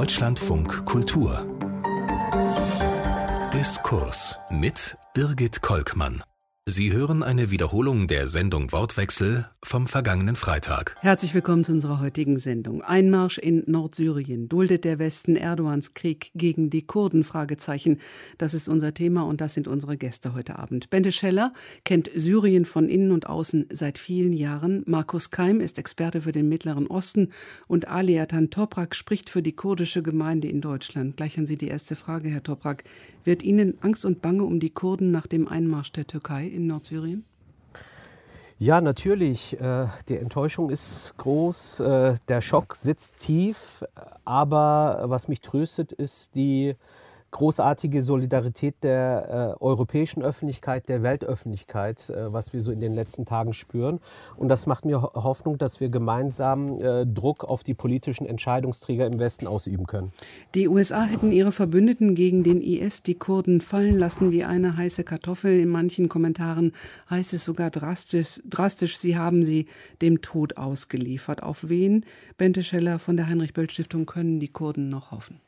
Deutschlandfunk Kultur. Diskurs mit Birgit Kolkmann Sie hören eine Wiederholung der Sendung Wortwechsel vom vergangenen Freitag. Herzlich willkommen zu unserer heutigen Sendung. Einmarsch in Nordsyrien. Duldet der Westen Erdogans Krieg gegen die Kurden? Fragezeichen. Das ist unser Thema und das sind unsere Gäste heute Abend. Bente Scheller kennt Syrien von innen und außen seit vielen Jahren. Markus Keim ist Experte für den Mittleren Osten und Aliatan Toprak spricht für die kurdische Gemeinde in Deutschland. Gleich an Sie die erste Frage, Herr Toprak. Wird Ihnen Angst und Bange um die Kurden nach dem Einmarsch der Türkei in Nordsyrien? Ja, natürlich. Äh, die Enttäuschung ist groß, äh, der Schock sitzt tief. Aber was mich tröstet, ist die großartige Solidarität der äh, europäischen Öffentlichkeit, der Weltöffentlichkeit, äh, was wir so in den letzten Tagen spüren. Und das macht mir Hoffnung, dass wir gemeinsam äh, Druck auf die politischen Entscheidungsträger im Westen ausüben können. Die USA hätten ihre Verbündeten gegen den IS, die Kurden, fallen lassen wie eine heiße Kartoffel. In manchen Kommentaren heißt es sogar drastisch, drastisch sie haben sie dem Tod ausgeliefert. Auf wen, Bente Scheller von der Heinrich-Böll-Stiftung, können die Kurden noch hoffen?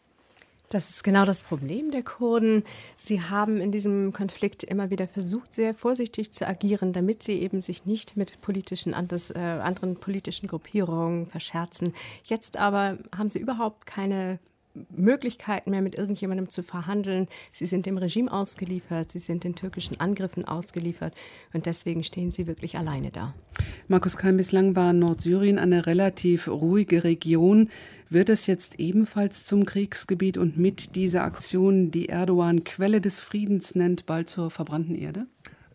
Das ist genau das Problem der Kurden. Sie haben in diesem Konflikt immer wieder versucht, sehr vorsichtig zu agieren, damit sie eben sich nicht mit politischen, anders, äh, anderen politischen Gruppierungen verscherzen. Jetzt aber haben sie überhaupt keine Möglichkeiten mehr, mit irgendjemandem zu verhandeln. Sie sind dem Regime ausgeliefert, sie sind den türkischen Angriffen ausgeliefert und deswegen stehen sie wirklich alleine da. Markus Keim, bislang war Nordsyrien eine relativ ruhige Region. Wird es jetzt ebenfalls zum Kriegsgebiet und mit dieser Aktion, die Erdogan Quelle des Friedens nennt, bald zur verbrannten Erde?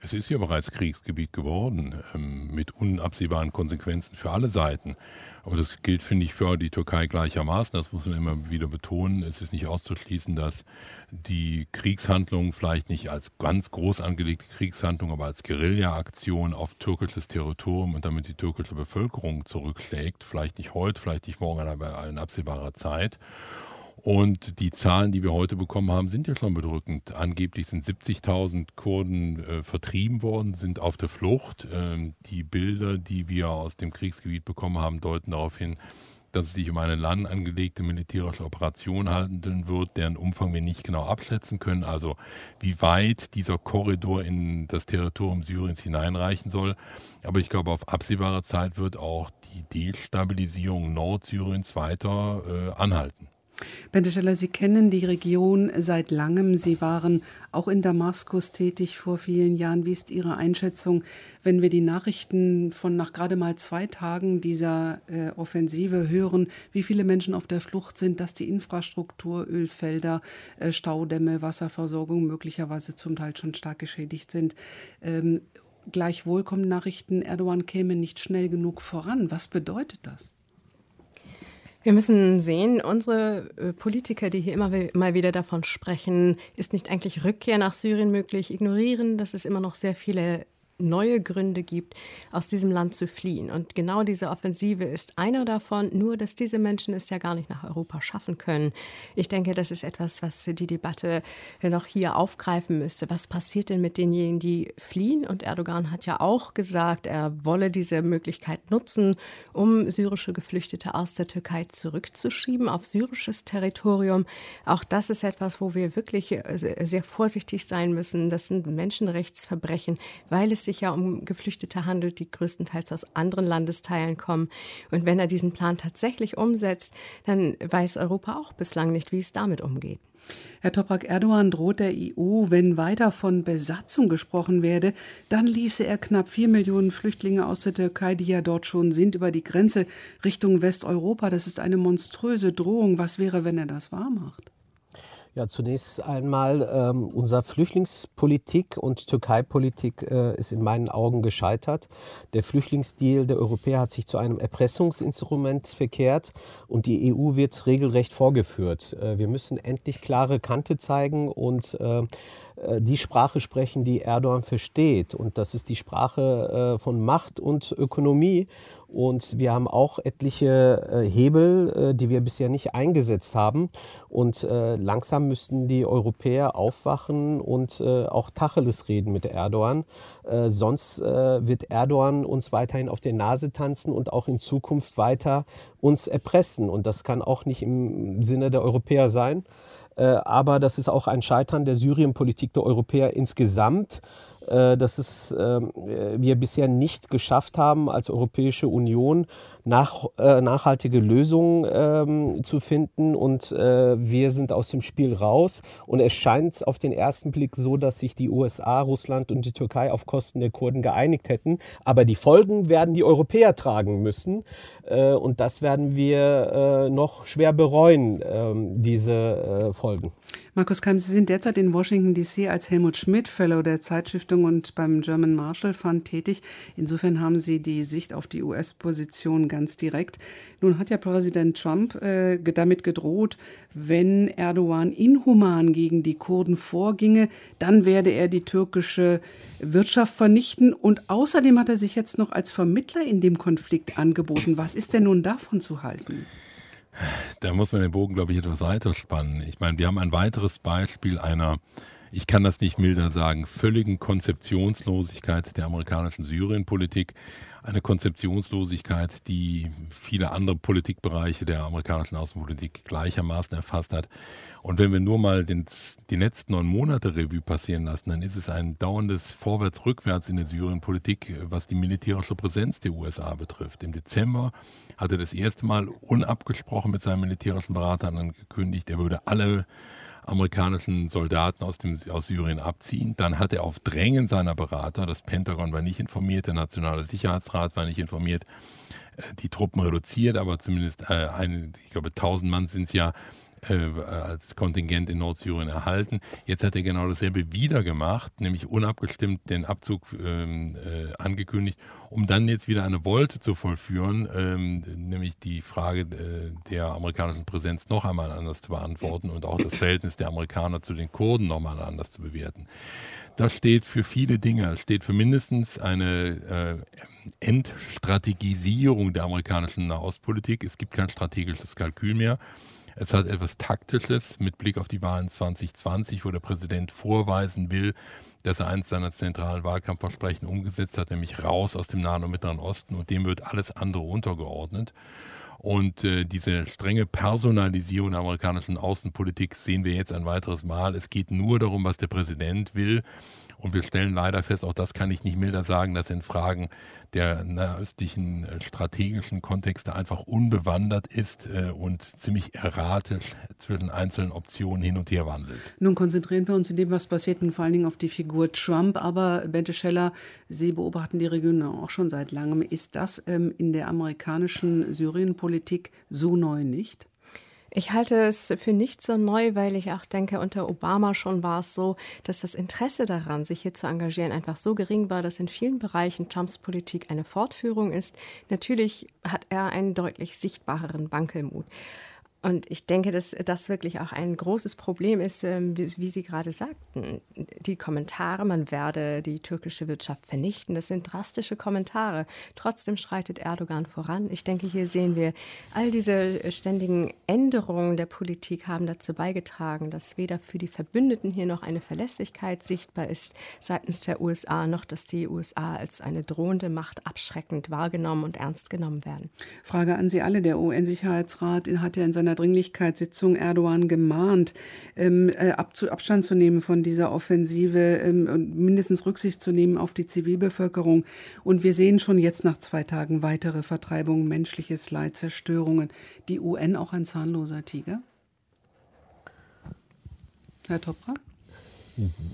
Es ist ja bereits Kriegsgebiet geworden, ähm, mit unabsehbaren Konsequenzen für alle Seiten. Aber das gilt, finde ich, für die Türkei gleichermaßen. Das muss man immer wieder betonen. Es ist nicht auszuschließen, dass die Kriegshandlung vielleicht nicht als ganz groß angelegte Kriegshandlung, aber als Guerilla-Aktion auf türkisches Territorium und damit die türkische Bevölkerung zurückschlägt. Vielleicht nicht heute, vielleicht nicht morgen, aber in absehbarer Zeit. Und die Zahlen, die wir heute bekommen haben, sind ja schon bedrückend. Angeblich sind 70.000 Kurden äh, vertrieben worden, sind auf der Flucht. Ähm, die Bilder, die wir aus dem Kriegsgebiet bekommen haben, deuten darauf hin, dass es sich um eine lang angelegte militärische Operation handeln wird, deren Umfang wir nicht genau abschätzen können. Also wie weit dieser Korridor in das Territorium Syriens hineinreichen soll. Aber ich glaube, auf absehbare Zeit wird auch die Destabilisierung Nordsyriens weiter äh, anhalten. Bente Scheller, Sie kennen die Region seit langem. Sie waren auch in Damaskus tätig vor vielen Jahren. Wie ist Ihre Einschätzung, wenn wir die Nachrichten von nach gerade mal zwei Tagen dieser äh, Offensive hören, wie viele Menschen auf der Flucht sind, dass die Infrastruktur, Ölfelder, äh, Staudämme, Wasserversorgung möglicherweise zum Teil schon stark geschädigt sind? Ähm, gleichwohl kommen Nachrichten, Erdogan käme nicht schnell genug voran. Was bedeutet das? Wir müssen sehen, unsere äh, Politiker, die hier immer mal wieder davon sprechen, ist nicht eigentlich Rückkehr nach Syrien möglich, ignorieren, dass es immer noch sehr viele neue Gründe gibt, aus diesem Land zu fliehen. Und genau diese Offensive ist einer davon, nur dass diese Menschen es ja gar nicht nach Europa schaffen können. Ich denke, das ist etwas, was die Debatte noch hier aufgreifen müsste. Was passiert denn mit denjenigen, die fliehen? Und Erdogan hat ja auch gesagt, er wolle diese Möglichkeit nutzen, um syrische Geflüchtete aus der Türkei zurückzuschieben auf syrisches Territorium. Auch das ist etwas, wo wir wirklich sehr vorsichtig sein müssen. Das sind Menschenrechtsverbrechen, weil es sich ja um Geflüchtete handelt, die größtenteils aus anderen Landesteilen kommen. Und wenn er diesen Plan tatsächlich umsetzt, dann weiß Europa auch bislang nicht, wie es damit umgeht. Herr Toprak Erdogan droht der EU, wenn weiter von Besatzung gesprochen werde, dann ließe er knapp vier Millionen Flüchtlinge aus der Türkei, die ja dort schon sind, über die Grenze Richtung Westeuropa. Das ist eine monströse Drohung. Was wäre, wenn er das wahrmacht? Ja, zunächst einmal, ähm, unsere Flüchtlingspolitik und Türkei-Politik äh, ist in meinen Augen gescheitert. Der Flüchtlingsdeal der Europäer hat sich zu einem Erpressungsinstrument verkehrt und die EU wird regelrecht vorgeführt. Äh, wir müssen endlich klare Kante zeigen und äh, die Sprache sprechen, die Erdogan versteht. Und das ist die Sprache äh, von Macht und Ökonomie. Und wir haben auch etliche äh, Hebel, äh, die wir bisher nicht eingesetzt haben. Und äh, langsam müssten die Europäer aufwachen und äh, auch Tacheles reden mit Erdogan. Äh, sonst äh, wird Erdogan uns weiterhin auf der Nase tanzen und auch in Zukunft weiter uns erpressen. Und das kann auch nicht im Sinne der Europäer sein. Aber das ist auch ein Scheitern der Syrienpolitik der Europäer insgesamt. Äh, dass es, ähm, wir bisher nicht geschafft haben, als Europäische Union nach, äh, nachhaltige Lösungen ähm, zu finden. Und äh, wir sind aus dem Spiel raus. Und es scheint auf den ersten Blick so, dass sich die USA, Russland und die Türkei auf Kosten der Kurden geeinigt hätten. Aber die Folgen werden die Europäer tragen müssen. und das werden wir noch schwer bereuen, ähm, diese Folgen. Markus Keim, Sie sind derzeit in Washington DC als Helmut Schmidt Fellow der Zeitstiftung und beim German Marshall Fund tätig. Insofern haben Sie die Sicht auf die US-Position ganz direkt. Nun hat ja Präsident Trump äh, damit gedroht, wenn Erdogan inhuman gegen die Kurden vorginge, dann werde er die türkische Wirtschaft vernichten. Und außerdem hat er sich jetzt noch als Vermittler in dem Konflikt angeboten. Was ist denn nun davon zu halten? Da muss man den Bogen, glaube ich, etwas weiter spannen. Ich meine, wir haben ein weiteres Beispiel einer, ich kann das nicht milder sagen, völligen Konzeptionslosigkeit der amerikanischen Syrienpolitik. Eine Konzeptionslosigkeit, die viele andere Politikbereiche der amerikanischen Außenpolitik gleichermaßen erfasst hat. Und wenn wir nur mal den, die letzten neun Monate Revue passieren lassen, dann ist es ein dauerndes Vorwärts-Rückwärts in der Syrienpolitik, was die militärische Präsenz der USA betrifft. Im Dezember hat er das erste Mal unabgesprochen mit seinen militärischen Beratern angekündigt, er würde alle amerikanischen Soldaten aus, dem, aus Syrien abziehen. Dann hat er auf Drängen seiner Berater, das Pentagon war nicht informiert, der Nationale Sicherheitsrat war nicht informiert, äh, die Truppen reduziert, aber zumindest äh, eine, ich glaube, 1000 Mann sind es ja als Kontingent in Nordsyrien erhalten. Jetzt hat er genau dasselbe wieder gemacht, nämlich unabgestimmt den Abzug ähm, äh, angekündigt, um dann jetzt wieder eine Wolte zu vollführen, ähm, nämlich die Frage äh, der amerikanischen Präsenz noch einmal anders zu beantworten und auch das Verhältnis der Amerikaner zu den Kurden noch einmal anders zu bewerten. Das steht für viele Dinge, steht für mindestens eine äh, Entstrategisierung der amerikanischen Nahostpolitik. Es gibt kein strategisches Kalkül mehr. Es hat etwas Taktisches mit Blick auf die Wahlen 2020, wo der Präsident vorweisen will, dass er eins seiner zentralen Wahlkampfversprechen umgesetzt hat, nämlich raus aus dem Nahen und Mittleren Osten und dem wird alles andere untergeordnet. Und äh, diese strenge Personalisierung der amerikanischen Außenpolitik sehen wir jetzt ein weiteres Mal. Es geht nur darum, was der Präsident will. Und wir stellen leider fest, auch das kann ich nicht milder sagen, dass in Fragen der nahöstlichen äh, strategischen Kontexte einfach unbewandert ist äh, und ziemlich erratisch zwischen einzelnen Optionen hin und her wandelt. Nun konzentrieren wir uns in dem, was passiert, vor allen Dingen auf die Figur Trump. Aber Bente Scheller, Sie beobachten die Region auch schon seit langem. Ist das ähm, in der amerikanischen Syrienpolitik so neu nicht? Ich halte es für nicht so neu, weil ich auch denke, unter Obama schon war es so, dass das Interesse daran, sich hier zu engagieren, einfach so gering war, dass in vielen Bereichen Trumps Politik eine Fortführung ist. Natürlich hat er einen deutlich sichtbareren Wankelmut. Und ich denke, dass das wirklich auch ein großes Problem ist, ähm, wie, Sie gerade sagten. Die Kommentare, man werde die türkische Wirtschaft vernichten, das sind drastische Kommentare. Trotzdem schreitet Erdogan voran. Ich denke, hier sehen wir, all diese ständigen Änderungen der Politik haben dazu beigetragen, dass weder für die Verbündeten hier noch eine Verlässlichkeit sichtbar ist seitens der USA, noch dass die USA als eine drohende Macht abschreckend wahrgenommen und ernst genommen werden. Frage an Sie alle. Der UN-Sicherheitsrat hat ja in seiner seiner Dringlichkeitssitzung Erdogan gemahnt, ähm, äh, Abstand zu nehmen von dieser Offensive ähm, und mindestens Rücksicht zu nehmen auf die Zivilbevölkerung. Und wir sehen schon jetzt nach zwei Tagen weitere Vertreibungen, menschliches Leid, Zerstörungen. Die UN auch ein zahnloser Tiger? Herr Topra?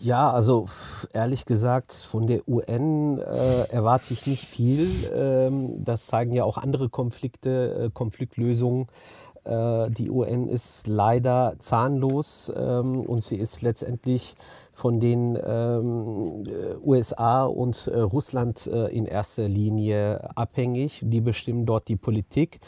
Ja, also ehrlich gesagt, von der UN äh, erwarte ich nicht viel. Ähm, das zeigen ja auch andere Konflikte, äh, Konfliktlösungen. Äh, die UN ist leider zahnlos ähm, und sie ist letztendlich von den ähm, USA und äh, Russland äh, in erster Linie abhängig. Die bestimmen dort die Politik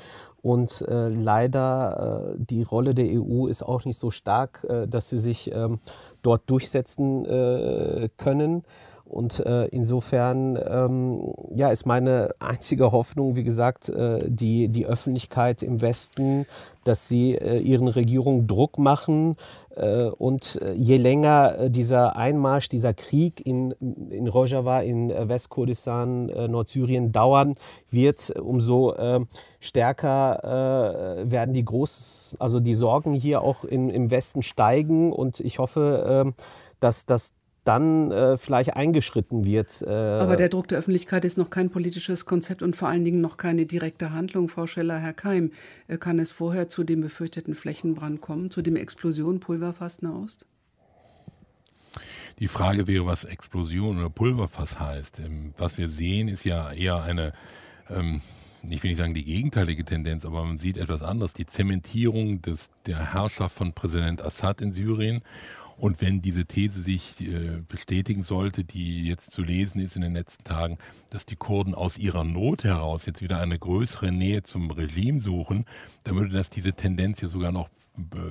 Und äh, leider äh, die Rolle der EU ist auch nicht so stark, äh, dass sie sich ähm, dort durchsetzen äh, können. Und äh, insofern ähm, ja, ist meine einzige Hoffnung, wie gesagt, äh, die, die Öffentlichkeit im Westen, dass sie äh, ihren Regierungen Druck machen. Äh, und äh, je länger äh, dieser Einmarsch, dieser Krieg in, in Rojava, in Westkurdistan, Nordsyrien dauern wird, umso ähm, stärker werden die groß, also die Sorgen hier auch in, im Westen steigen. Und ich hoffe, ähm, dass, dass dann äh, vielleicht eingeschritten wird. Äh Aber der Druck der Öffentlichkeit ist noch kein politisches Konzept und vor allen Dingen noch keine direkte Handlung. Frau Scheller, Herr Keim, äh, kann es vorher zu dem befürchteten Flächenbrand kommen, zu dem Explosion Pulverfass Nahost? Die Frage wäre, was Explosion oder Pulverfass heißt. Ähm, was wir sehen, ist ja eher eine, ähm, ich will nicht sagen die gegenteilige Tendenz, aber man sieht etwas anderes. Die Zementierung des, der Herrschaft von Präsident Assad in Syrien und wenn diese These sich äh, bestätigen sollte, die jetzt zu lesen ist in den letzten Tagen, dass die Kurden aus ihrer Not heraus jetzt wieder eine größere Nähe zum Regime suchen, dann würde das diese Tendenz ja sogar noch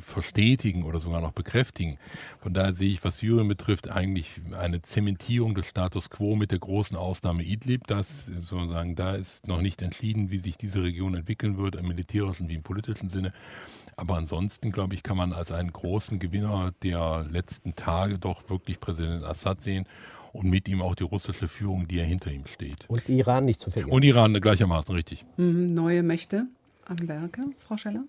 verstetigen oder sogar noch bekräftigen. Von daher sehe ich, was Syrien betrifft, eigentlich eine Zementierung des Status quo mit der großen Ausnahme Idlib. Das sozusagen, da ist noch nicht entschieden, wie sich diese Region entwickeln wird, im militärischen wie im politischen Sinne. Aber ansonsten, glaube ich, kann man als einen großen Gewinner der letzten Tage doch wirklich Präsident Assad sehen und mit ihm auch die russische Führung, die ja hinter ihm steht. Und Iran nicht zu vergessen. Und Iran gleichermaßen, richtig. Mhm, neue Mächte am Werke, Frau Scheller?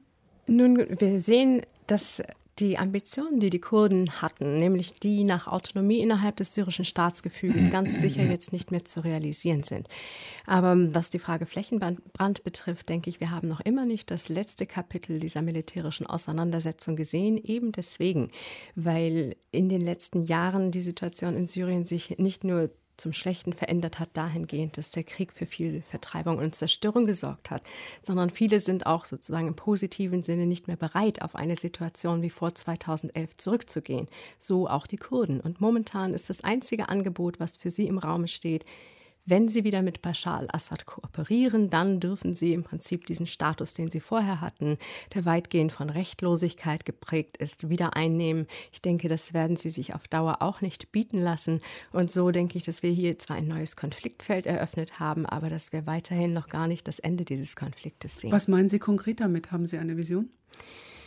Nun, wir sehen, dass die Ambitionen, die die Kurden hatten, nämlich die nach Autonomie innerhalb des syrischen Staatsgefüges, ganz sicher jetzt nicht mehr zu realisieren sind. Aber was die Frage Flächenbrand betrifft, denke ich, wir haben noch immer nicht das letzte Kapitel dieser militärischen Auseinandersetzung gesehen, eben deswegen, weil in den letzten Jahren die Situation in Syrien sich nicht nur zum Schlechten verändert hat, dahingehend, dass der Krieg für viel Vertreibung und Zerstörung gesorgt hat, sondern viele sind auch sozusagen im positiven Sinne nicht mehr bereit, auf eine Situation wie vor 2011 zurückzugehen. So auch die Kurden. Und momentan ist das einzige Angebot, was für sie im Raum steht, wenn sie wieder mit Bashar al-Assad kooperieren, dann dürfen sie im Prinzip diesen Status, den sie vorher hatten, der weitgehend von Rechtlosigkeit geprägt ist, wieder einnehmen. Ich denke, das werden sie sich auf Dauer auch nicht bieten lassen. Und so denke ich, dass wir hier zwar ein neues Konfliktfeld eröffnet haben, aber dass wir weiterhin noch gar nicht das Ende dieses Konfliktes sehen. Was meinen Sie konkret damit? Haben Sie eine Vision?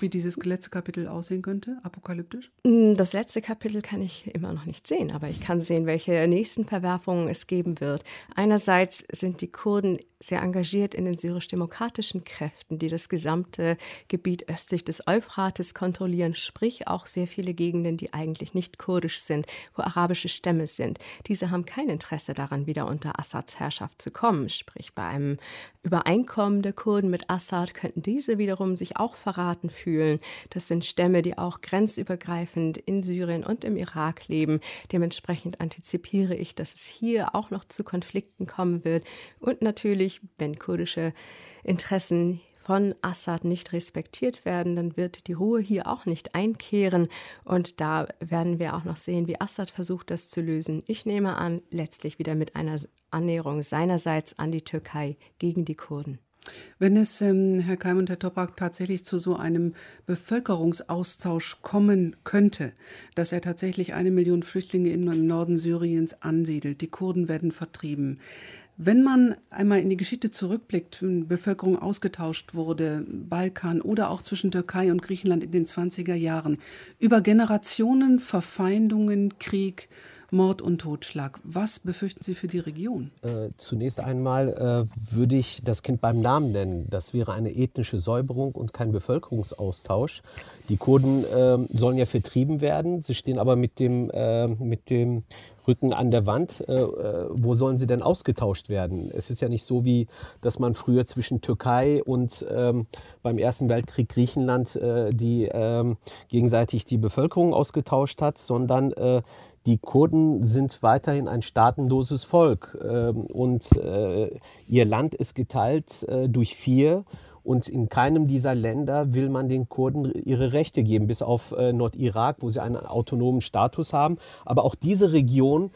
Wie dieses letzte Kapitel aussehen könnte, apokalyptisch? Mm, das letzte Kapitel kann ich immer noch nicht sehen, aber ich kann sehen, welche nächsten Verwerfungen es geben wird. Einerseits sind die Kurden sehr engagiert in den syrisch-demokratischen Kräften, die das gesamte Gebiet östlich des Euphrates kontrollieren, sprich auch sehr viele Gegenden, die eigentlich nicht kurdisch sind, wo arabische Stämme sind. Diese haben kein Interesse daran, wieder unter Assads Herrschaft zu kommen. Sprich, bei einem Übereinkommen der Kurden mit Assad könnten diese wiederum sich auch verraten fühlen. Das sind Stämme, die auch grenzübergreifend in Syrien und im Irak leben. Dementsprechend antizipiere ich, dass es hier auch noch zu Konflikten kommen wird und natürlich natürlich, wenn kurdische Interessen von Assad nicht respektiert werden, dann wird die Ruhe hier auch nicht einkehren. Und da werden wir auch noch sehen, wie Assad versucht, das zu lösen. Ich nehme an, letztlich wieder mit einer Annäherung seinerseits an die Türkei gegen die Kurden. Wenn es, ähm, Herr Keim und Herr Toprak, tatsächlich zu so einem Bevölkerungsaustausch kommen könnte, dass er tatsächlich eine Million Flüchtlinge im Norden Syriens ansiedelt, die Kurden werden vertrieben, wenn man einmal in die Geschichte zurückblickt, wenn Bevölkerung ausgetauscht wurde, Balkan oder auch zwischen Türkei und Griechenland in den 20er Jahren, über Generationen, Verfeindungen, Krieg, Mord und Totschlag. Was befürchten Sie für die Region? Äh, zunächst einmal äh, würde ich das Kind beim Namen nennen. Das wäre eine ethnische Säuberung und kein Bevölkerungsaustausch. Die Kurden äh, sollen ja vertrieben werden. Sie stehen aber mit dem, äh, mit dem Rücken an der Wand. Äh, äh, wo sollen sie denn ausgetauscht werden? Es ist ja nicht so, wie dass man früher zwischen Türkei und ähm, beim Ersten Weltkrieg Griechenland die ähm, gegenseitig die Bevölkerung ausgetauscht hat, sondern die Kurden sind weiterhin ein staatenloses Volk ähm, und äh, ihr Land ist geteilt äh, durch vier. Und in keinem dieser Länder will man den Kurden ihre Rechte geben, bis auf äh, Nordirak, wo sie einen autonomen Status haben. Aber auch diese Region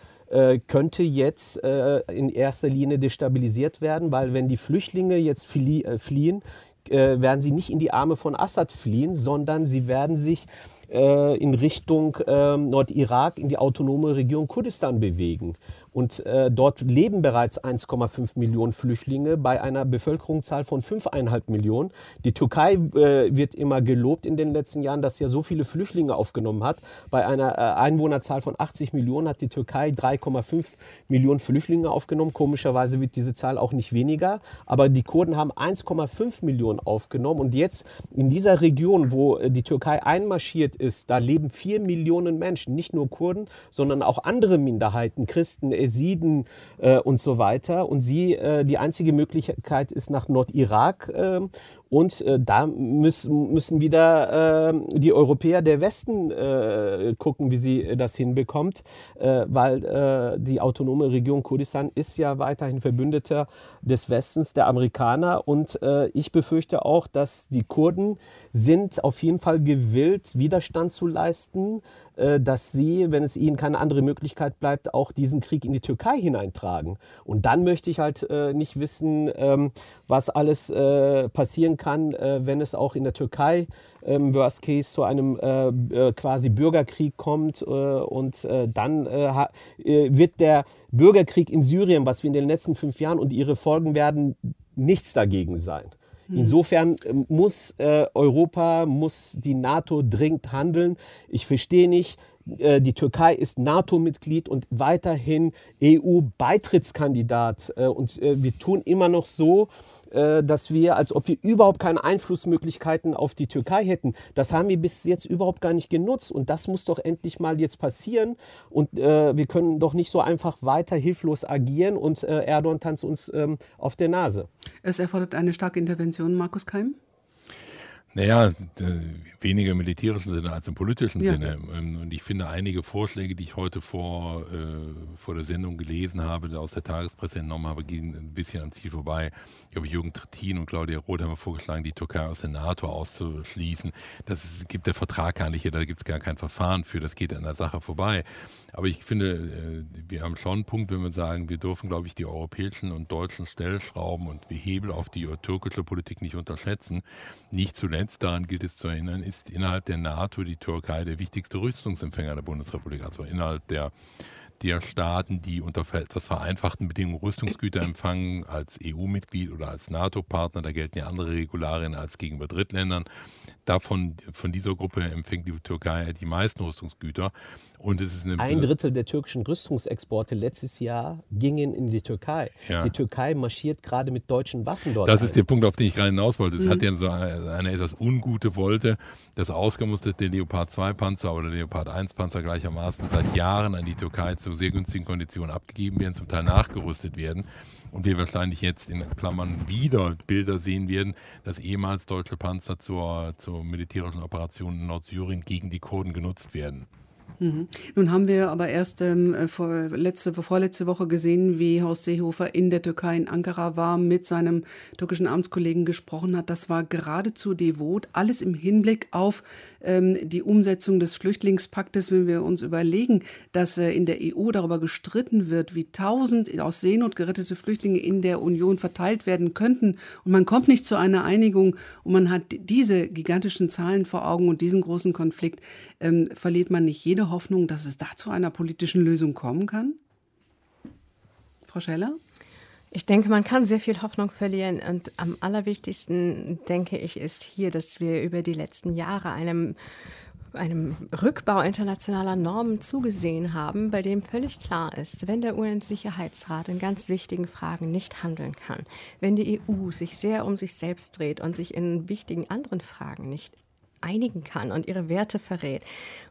könnte jetzt in erster Linie destabilisiert werden, weil wenn die Flüchtlinge jetzt fliehen, werden sie nicht in die Arme von Assad fliehen, sondern sie werden sich in Richtung äh, Nordirak, in die autonome Region Kurdistan bewegen. Und äh, dort leben bereits 1,5 Millionen Flüchtlinge bei einer Bevölkerungszahl von 5,5 Millionen. Die Türkei äh, wird immer gelobt in den letzten Jahren, dass sie ja so viele Flüchtlinge aufgenommen hat. Bei einer äh, Einwohnerzahl von 80 Millionen hat die Türkei 3,5 Millionen Flüchtlinge aufgenommen. Komischerweise wird diese Zahl auch nicht weniger. Aber die Kurden haben 1,5 Millionen aufgenommen. Und jetzt in dieser Region, wo äh, die Türkei einmarschiert ist, da leben 4 Millionen Menschen, nicht nur Kurden, sondern auch andere Minderheiten, Christen, Esiden äh, und so weiter. Und sie, äh, die einzige Möglichkeit ist nach Nordirak. Und äh, da müssen, müssen wieder äh, die Europäer der Westen äh, gucken, wie sie das hinbekommt, äh, weil äh, die autonome Region Kurdistan ist ja weiterhin Verbündeter des Westens, der Amerikaner. Und äh, ich befürchte auch, dass die Kurden sind auf jeden Fall gewillt, Widerstand zu leisten, dass sie, wenn es ihnen keine andere Möglichkeit bleibt, auch diesen Krieg in die Türkei hineintragen. Und dann möchte ich halt nicht wissen, ähm, was alles passieren kann kann, äh, wenn es auch in der Türkei im ähm, Worst Case zu einem äh, äh, quasi Bürgerkrieg kommt. und dann wird der Bürgerkrieg in Syrien, was wir in den letzten fünf Jahren und ihre Folgen werden, nichts dagegen sein. Hm. Insofern muss Europa, muss die NATO dringend handeln. Ich verstehe nicht, die Türkei ist NATO-Mitglied und weiterhin EU-Beitrittskandidat. Und wir tun immer noch so, dass wir, als ob wir überhaupt keine Einflussmöglichkeiten auf die Türkei hätten. Das haben wir bis jetzt überhaupt gar nicht genutzt. Und das muss doch endlich mal jetzt passieren. Und äh, wir können doch nicht so einfach weiter hilflos agieren und äh, Erdogan tanzt uns ähm, auf der Nase. Es erfordert eine starke Intervention, Markus Keim? Naja, weniger im militärischen Sinne als im politischen ja. Sinne. Ähm, und ich finde einige Vorschläge, die ich heute vor, äh, vor der Sendung gelesen habe, aus der Tagespresse entnommen habe, gehen ein bisschen am Ziel vorbei. Ich habe Jürgen Trittin und Claudia Roth haben vorgeschlagen, die Türkei aus der NATO auszuschließen. Das ist, gibt der Vertrag gar nicht, da gibt es gar kein Verfahren für, das geht an der Sache vorbei. Aber ich finde, äh, wir haben schon einen Punkt, wenn wir sagen, wir dürfen, glaube ich, die europäischen und deutschen Stellschrauben und die Hebel auf die türkische Politik nicht unterschätzen. Nicht zuletzt, daran gilt es zu erinnern, ist innerhalb der NATO die Türkei der wichtigste Rüstungsempfänger der Bundesrepublik, also innerhalb der der Staaten, die unter etwas vereinfachten Bedingungen Rüstungsgüter empfangen, als EU-Mitglied oder als NATO-Partner, da gelten ja andere Regularien als gegenüber Drittländern. Davon, von dieser Gruppe empfängt die Türkei die meisten Rüstungsgüter. Und es ist Ein Drittel der türkischen Rüstungsexporte letztes Jahr gingen in die Türkei. Ja. Die Türkei marschiert gerade mit deutschen Waffen dort. Das ein. ist der Punkt, auf den ich gerade hinaus wollte. Es mhm. hat ja so eine, eine, etwas ungute Wolte, dass ausgemusterte Leopard 2 Panzer oder Leopard 1 Panzer gleichermaßen seit Jahren an die Türkei zu sehr günstigen Konditionen abgegeben werden, zum Teil nachgerüstet werden und wir wahrscheinlich jetzt in Klammern wieder Bilder sehen werden, dass ehemals deutsche Panzer zur, zur militärischen Operation in Nordsyrien gegen die Kurden genutzt werden. Mhm. Nun haben wir aber erst ähm, äh, vor, letzte, vorletzte Woche gesehen, wie Horst Seehofer in der Türkei in Ankara war, mit seinem türkischen Amtskollegen gesprochen hat. Das war geradezu devot, alles im Hinblick auf die Umsetzung des Flüchtlingspaktes. Wenn wir uns überlegen, dass äh, in der EU darüber gestritten wird, wie tausend aus Seenot gerettete Flüchtlinge in der Union verteilt werden könnten und man kommt nicht zu einer Einigung und man hat diese gigantischen Zahlen vor Augen und diesen großen Konflikt, ähm, verliert man nicht jede Hoffnung, dass es da zu einer politischen Lösung kommen kann? Frau Scheller? Ich denke, man kann sehr viel Hoffnung verlieren. Und am allerwichtigsten, denke ich, ist hier, dass wir über die letzten Jahre einem, einem Rückbau internationaler Normen zugesehen haben, bei dem völlig klar ist, wenn der UN-Sicherheitsrat in ganz wichtigen Fragen nicht handeln kann, wenn die EU sich sehr um sich selbst dreht und sich in wichtigen anderen Fragen nicht einigen kann und ihre Werte verrät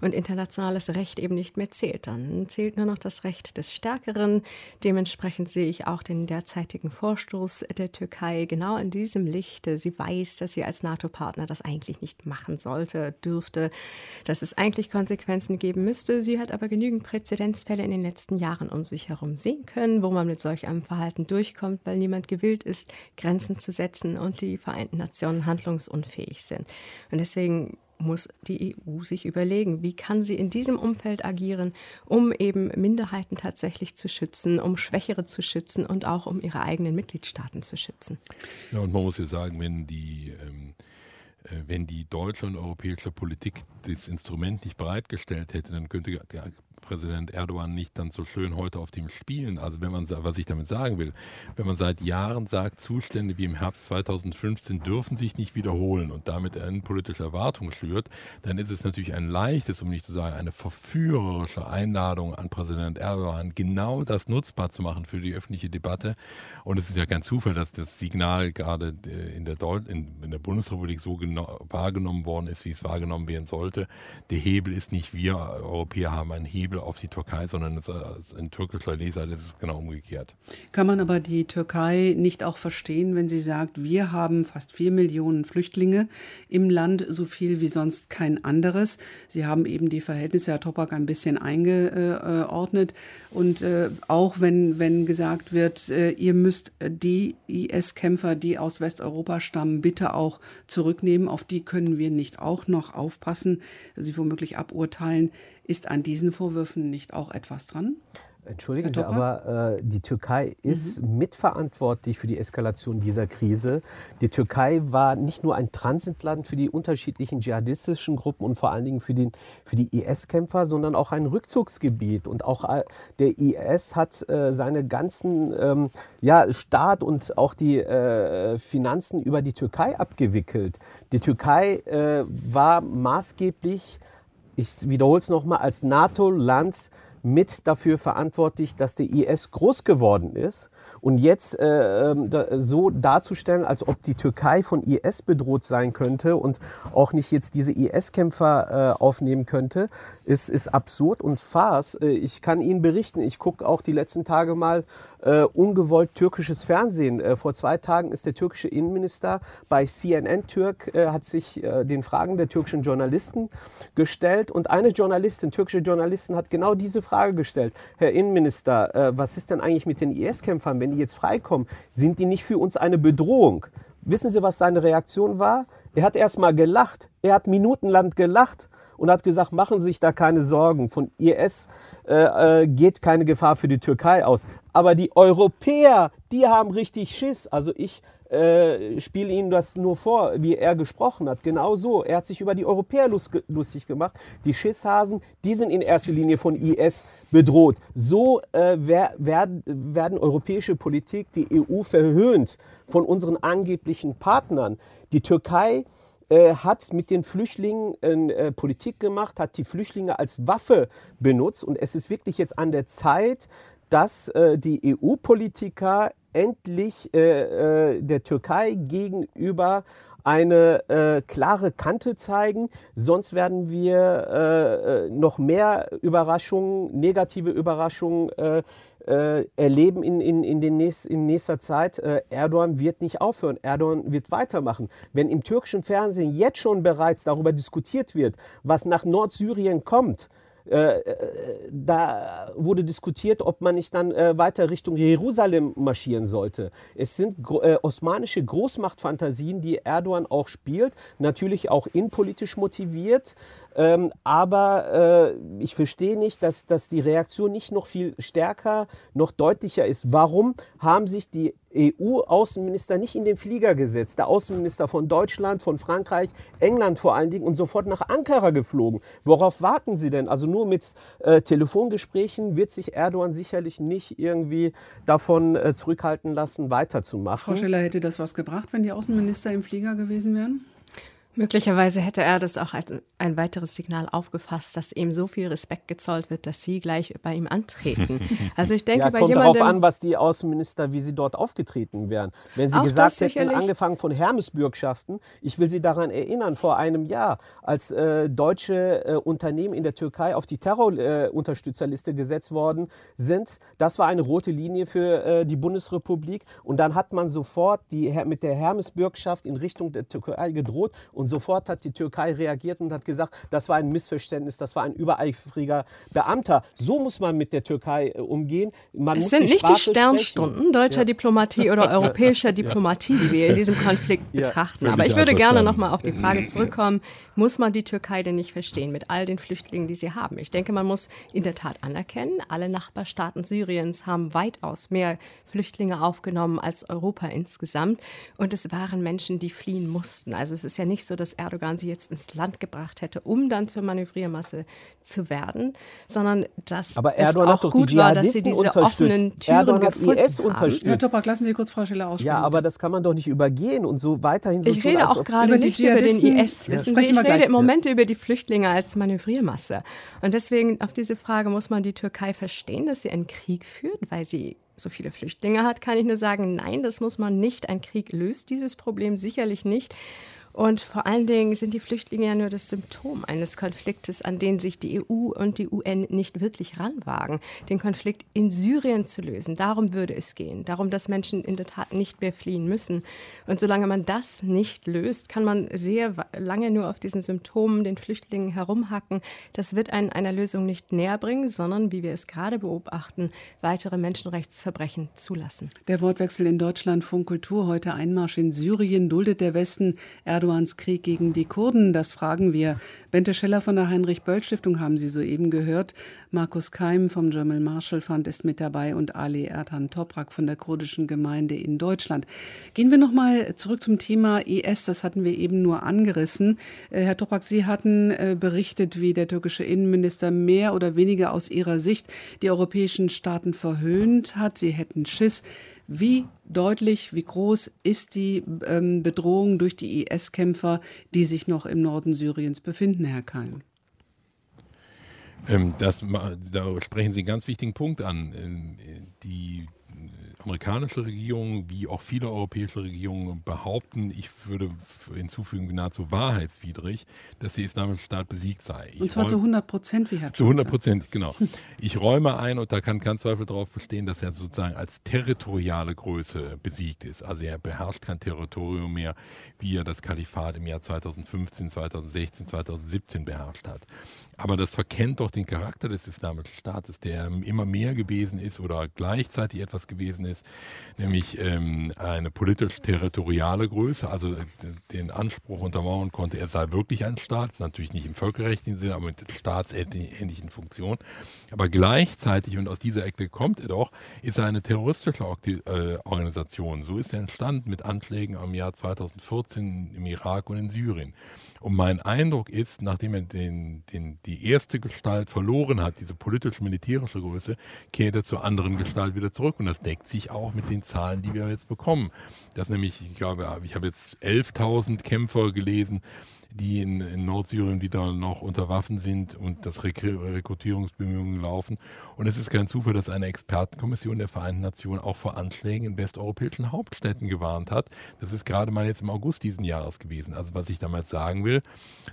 und internationales Recht eben nicht mehr zählt. Dann zählt nur noch das Recht des Stärkeren. Dementsprechend sehe ich auch den derzeitigen Vorstoß der Türkei genau in diesem Lichte. Sie weiß, dass sie als NATO-Partner das eigentlich nicht machen sollte, dürfte, dass es eigentlich Konsequenzen geben müsste. Sie hat aber genügend Präzedenzfälle in den letzten Jahren um sich herum sehen können, wo man mit solch einem Verhalten durchkommt, weil niemand gewillt ist, Grenzen zu setzen und die Vereinten Nationen handlungsunfähig sind. Und deswegen muss die EU sich überlegen, wie kann sie in diesem Umfeld agieren, um eben Minderheiten tatsächlich zu schützen, um Schwächere zu schützen und auch um ihre eigenen Mitgliedstaaten zu schützen. Ja, und man muss ja sagen, wenn die ähm äh, wenn die deutsche und europäische Politik das Instrument nicht bereitgestellt hätte, dann könnte Präsident Erdogan nicht dann so schön heute auf dem spielen. Also wenn man, was ich damit sagen will, wenn man seit Jahren sagt, Zustände wie im Herbst 2015 dürfen sich nicht wiederholen und damit eine politische Erwartung schürt, dann ist es natürlich ein leichtes, um nicht zu sagen, eine verführerische Einladung an Präsident Erdogan, genau das nutzbar zu machen für die öffentliche Debatte. Und es ist ja kein Zufall, dass das Signal gerade äh, in der, Deut in, in der Bundesrepublik so wahrgenommen worden ist, wie es wahrgenommen werden sollte. Der Hebel ist nicht wir Europäer haben einen Hebel auf die Türkei, sondern in türkischer Lesart ist es genau umgekehrt. Kann man aber die Türkei nicht auch verstehen, wenn sie sagt, wir haben fast vier Millionen Flüchtlinge im Land, so viel wie sonst kein anderes. Sie haben eben die Verhältnisse, Herr Topak, ein bisschen eingeordnet. Und äh, auch wenn, wenn gesagt wird, äh, ihr müsst die IS-Kämpfer, die aus Westeuropa stammen, bitte auch zurücknehmen, auf die können wir nicht auch noch aufpassen, sie womöglich aburteilen. Ist an diesen Vorwürfen nicht auch etwas dran? Entschuldigen Sie, aber äh, die Türkei ist mhm. mitverantwortlich für die Eskalation dieser Krise. Die Türkei war nicht nur ein Transitland für die unterschiedlichen dschihadistischen Gruppen und vor allen Dingen für, den, für die IS-Kämpfer, sondern auch ein Rückzugsgebiet. Und auch äh, der IS hat äh, seine ganzen ähm, ja, Staat und auch die äh, Finanzen über die Türkei abgewickelt. Die Türkei äh, war maßgeblich ich wiederhole es nochmal, als NATO-Land mit dafür verantwortlich, dass der IS groß geworden ist. Und jetzt äh, ähm, da, so darzustellen, als ob die Türkei von IS bedroht sein könnte und auch nicht jetzt diese IS-Kämpfer äh, aufnehmen könnte, ist, ist absurd und Farce. Äh, ich kann Ihnen berichten, ich gucke auch die letzten Tage mal äh, ungewollt türkisches Fernsehen. Äh, vor zwei Tagen ist der türkische Innenminister bei CNN Türk, äh, hat sich den Fragen der türkischen Journalisten gestellt und eine Journalistin, türkische Journalistin, hat genau diese Frage gestellt. Herr Innenminister, was ist denn eigentlich mit den IS-Kämpfern, wenn die jetzt freikommen? Sind die nicht für uns eine Bedrohung? Wissen Sie, was seine Reaktion war? Er hat erst mal gelacht. Er hat minutenlang gelacht und hat gesagt, machen Sie sich da keine Sorgen. Von IS äh, äh, geht keine Gefahr für die Türkei aus. Aber die Europäer, die haben richtig Schiss. Also ich äh, spiele Ihnen das nur vor, wie er gesprochen hat. Genau so. Er hat sich über die Europäer lustig gemacht. Die Schisshasen, die sind in erster Linie von IS bedroht. So äh, wer, werden, werden europäische Politik, die EU verhöhnt von unseren angeblichen Partnern. Die Türkei äh, hat mit den Flüchtlingen äh, Politik gemacht, hat die Flüchtlinge als Waffe benutzt. Und es ist wirklich jetzt an der Zeit, dass äh, die EU-Politiker endlich äh, äh, der Türkei gegenüber eine äh, klare Kante zeigen. Sonst werden wir äh, noch mehr Überraschungen, negative Überraschungen äh, äh, erleben in, in, in, den nächst, in nächster Zeit. Äh, Erdogan wird nicht aufhören, Erdogan wird weitermachen. Wenn im türkischen Fernsehen jetzt schon bereits darüber diskutiert wird, was nach Nordsyrien kommt, äh, äh, da wurde diskutiert, ob man nicht dann äh, weiter Richtung Jerusalem marschieren sollte. Es sind äh, osmanische Großmachtfantasien, die Erdogan auch spielt, natürlich auch innenpolitisch motiviert. Ähm, aber äh, ich verstehe nicht, dass, dass die Reaktion nicht noch viel stärker, noch deutlicher ist. Warum haben sich die EU-Außenminister nicht in den Flieger gesetzt? Der Außenminister von Deutschland, von Frankreich, England vor allen Dingen und sofort nach Ankara geflogen. Worauf warten Sie denn? Also nur mit äh, Telefongesprächen wird sich Erdogan sicherlich nicht irgendwie davon äh, zurückhalten lassen, weiterzumachen. Frau Schiller, hätte das was gebracht, wenn die Außenminister im Flieger gewesen wären? Möglicherweise hätte er das auch als ein weiteres Signal aufgefasst, dass ihm so viel Respekt gezollt wird, dass sie gleich bei ihm antreten. Also ich denke, ja, bei kommt jemandem, darauf an, was die Außenminister, wie sie dort aufgetreten wären. Wenn sie gesagt hätten, angefangen von Hermesbürgschaften, ich will Sie daran erinnern, vor einem Jahr, als äh, deutsche äh, Unternehmen in der Türkei auf die Terrorunterstützerliste äh, gesetzt worden sind, das war eine rote Linie für äh, die Bundesrepublik. Und dann hat man sofort die, mit der Hermesbürgschaft in Richtung der Türkei gedroht Und sofort hat die Türkei reagiert und hat gesagt, das war ein Missverständnis, das war ein übereifriger Beamter. So muss man mit der Türkei äh, umgehen. Man es sind die nicht die Sternstunden sprechen. deutscher ja. Diplomatie oder europäischer Diplomatie, die wir in diesem Konflikt ja. betrachten. Aber ich würde gerne noch mal auf die Frage zurückkommen, muss man die Türkei denn nicht verstehen mit all den Flüchtlingen, die sie haben? Ich denke, man muss in der Tat anerkennen, alle Nachbarstaaten Syriens haben weitaus mehr Flüchtlinge aufgenommen als Europa insgesamt. Und es waren Menschen, die fliehen mussten. Also es ist ja nicht so, dass Erdogan sie jetzt ins Land gebracht hätte, um dann zur Manövriermasse zu werden, sondern dass Aber Erdogan es auch gut war, dass sie diese offenen Türen Erdogan hat IS unterstützt. Herr Topak, lassen Sie kurz Frau Schiller aussprechen. Ja, aber das kann man doch nicht übergehen und so weiterhin so Ich tun, rede auch gerade nicht über den IS. Ja. Wissen Sie, ich rede im Moment ja. über die Flüchtlinge als Manövriermasse. Und deswegen auf diese Frage muss man die Türkei verstehen, dass sie einen Krieg führt, weil sie so viele Flüchtlinge hat, kann ich nur sagen, nein, das muss man nicht. Ein Krieg löst dieses Problem sicherlich nicht. Und vor allen Dingen sind die Flüchtlinge ja nur das Symptom eines Konfliktes, an den sich die EU und die UN nicht wirklich ranwagen. Den Konflikt in Syrien zu lösen, darum würde es gehen. Darum, dass Menschen in der Tat nicht mehr fliehen müssen. Und solange man das nicht löst, kann man sehr lange nur auf diesen Symptomen, den Flüchtlingen herumhacken. Das wird einen einer Lösung nicht näher bringen, sondern, wie wir es gerade beobachten, weitere Menschenrechtsverbrechen zulassen. Der Wortwechsel in Deutschland, Funkkultur, heute Einmarsch in Syrien, duldet der Westen. Er Erdogans Krieg gegen die Kurden? Das fragen wir. Bente Scheller von der Heinrich-Böll-Stiftung haben Sie soeben gehört. Markus Keim vom German Marshall Fund ist mit dabei und Ali Ertan Toprak von der kurdischen Gemeinde in Deutschland. Gehen wir noch mal zurück zum Thema IS. Das hatten wir eben nur angerissen. Äh, Herr Toprak, Sie hatten äh, berichtet, wie der türkische Innenminister mehr oder weniger aus Ihrer Sicht die europäischen Staaten verhöhnt hat. Sie hätten Schiss. Wie deutlich, wie groß ist die ähm, Bedrohung durch die IS-Kämpfer, die sich noch im Norden Syriens befinden, Herr Keim? Ähm, das, da sprechen Sie einen ganz wichtigen Punkt an. Ähm, die amerikanische Regierung wie auch viele europäische Regierungen behaupten, ich würde hinzufügen, nahezu wahrheitswidrig, dass der Islamische Staat besiegt sei. Ich und zwar zu 100 Prozent, wie Herr Zu 100 Prozent, genau. Ich räume ein, und da kann kein Zweifel darauf bestehen, dass er sozusagen als territoriale Größe besiegt ist. Also er beherrscht kein Territorium mehr, wie er das Kalifat im Jahr 2015, 2016, 2017 beherrscht hat. Aber das verkennt doch den Charakter des Islamischen Staates, der immer mehr gewesen ist oder gleichzeitig etwas gewesen ist, nämlich ähm, eine politisch-territoriale Größe, also äh, den Anspruch untermauern konnte, er sei wirklich ein Staat, natürlich nicht im völkerrechtlichen Sinne, aber mit staatsähnlichen Funktionen. Aber gleichzeitig, und aus dieser Ecke kommt er doch, ist er eine terroristische äh, Organisation. So ist er entstanden mit Anschlägen am Jahr 2014 im Irak und in Syrien. Und mein Eindruck ist, nachdem er den, den, die erste Gestalt verloren hat, diese politisch-militärische Größe, kehrt er zur anderen Gestalt wieder zurück. Und das deckt sich auch mit den Zahlen, die wir jetzt bekommen. Das nämlich, ich glaube, ich habe jetzt 11.000 Kämpfer gelesen, die in, in, Nordsyrien, die da noch unter Waffen sind und das Rekrutierungsbemühungen laufen. Und es ist kein Zufall, dass eine Expertenkommission der Vereinten Nationen auch vor Anschlägen in westeuropäischen Hauptstädten gewarnt hat. Das ist gerade mal jetzt im August diesen Jahres gewesen. Also was ich damals sagen will,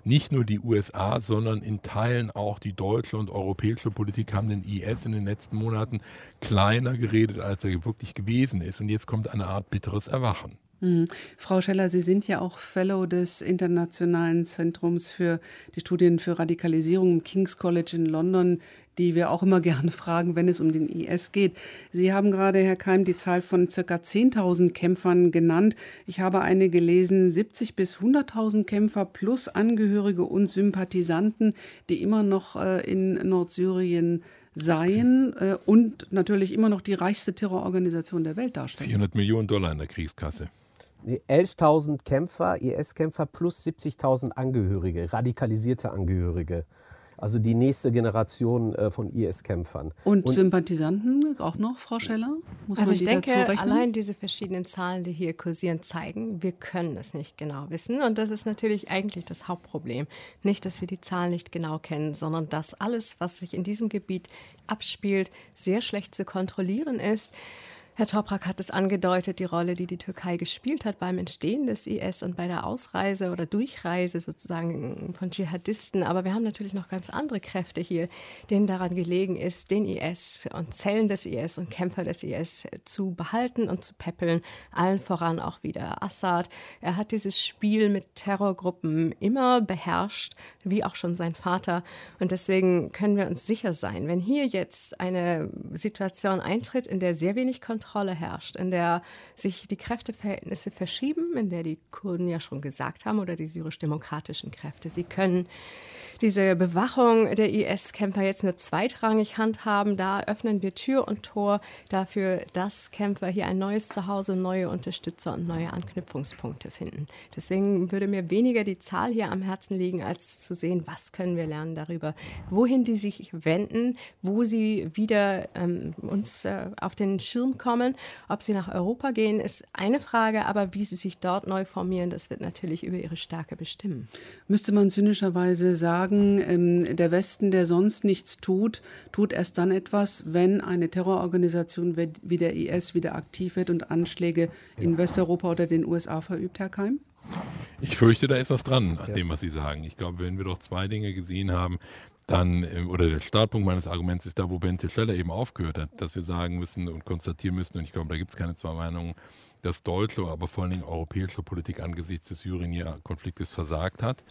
nicht nur die USA, sondern in Teilen auch die deutsche und europäische Politik haben den IS in den letzten Monaten kleiner geredet, als er wirklich gewesen ist. Und jetzt kommt eine Art bitteres Erwachen. Mhm. Frau Scheller, Sie sind ja auch Fellow des Internationalen Zentrums für die Studien für Radikalisierung im King's College in London, die wir auch immer gerne fragen, wenn es um den IS geht. Sie haben gerade, Herr Keim, die Zahl von circa 10.000 Kämpfern genannt. Ich habe eine gelesen, 70 bis 100.000 Kämpfer plus Angehörige und Sympathisanten, die immer noch äh, in Nordsyrien seien äh, und natürlich immer noch die reichste Terrororganisation der Welt darstellen. 400 Millionen Dollar in der Kriegskasse. 11.000 Kämpfer, IS-Kämpfer plus 70.000 Angehörige, radikalisierte Angehörige. Also die nächste Generation äh, von IS-Kämpfern. Und, Und, Sympathisanten auch noch, Frau Scheller? Muss also ich denke, allein diese verschiedenen Zahlen, die hier kursieren, zeigen, wir können es nicht genau wissen. Und das ist natürlich eigentlich das Hauptproblem. Nicht, dass wir die Zahlen nicht genau kennen, sondern dass alles, was sich in diesem Gebiet abspielt, sehr schlecht zu kontrollieren ist. Herr Toprak hat es angedeutet, die Rolle, die die Türkei gespielt hat beim Entstehen des IS und bei der Ausreise oder Durchreise sozusagen von Dschihadisten. Aber wir haben natürlich noch ganz andere Kräfte hier, denen daran gelegen ist, den IS und Zellen des IS und Kämpfer des IS zu behalten und zu peppeln. Allen voran auch wieder Assad. Er hat dieses Spiel mit Terrorgruppen immer beherrscht, wie auch schon sein Vater. Und deswegen können wir uns sicher sein, wenn hier jetzt eine Situation eintritt, in der sehr wenig Kontrolle Kontrolle herrscht, in der sich die Kräfteverhältnisse verschieben, in der die Kurden ja schon gesagt haben oder die syrisch-demokratischen Kräfte, sie können diese Bewachung der IS-Kämpfer jetzt nur zweitrangig handhaben. Da öffnen wir Tür und Tor dafür, dass Kämpfer hier ein neues Zuhause, neue Unterstützer und neue Anknüpfungspunkte finden. Deswegen würde mir weniger die Zahl hier am Herzen liegen, als zu sehen, was können wir lernen darüber, wohin die sich wenden, wo sie wieder ähm, uns äh, auf den Schirm kommen. Ob sie nach Europa gehen, ist eine Frage, aber wie sie sich dort neu formieren, das wird natürlich über ihre Stärke bestimmen. Müsste man zynischerweise sagen, sagen, ähm, der Westen, der sonst nichts tut, tut erst dann etwas, wenn eine Terrororganisation wie der IS wieder aktiv wird und Anschläge in Westeuropa oder den USA verübt, Herr Keim? Ich fürchte, da ist was dran an dem, was Sie sagen. Ich glaube, wenn wir doch zwei Dinge gesehen haben, dann, äh, oder der Startpunkt meines Arguments ist da, wo Bente Scheller eben aufgehört hat, dass wir sagen müssen und konstatieren müssen, und ich glaube, da gibt es keine zwei Meinungen, dass deutsche, aber vor allen Dingen europäische Politik angesichts des Syrien-Konfliktes versagt hat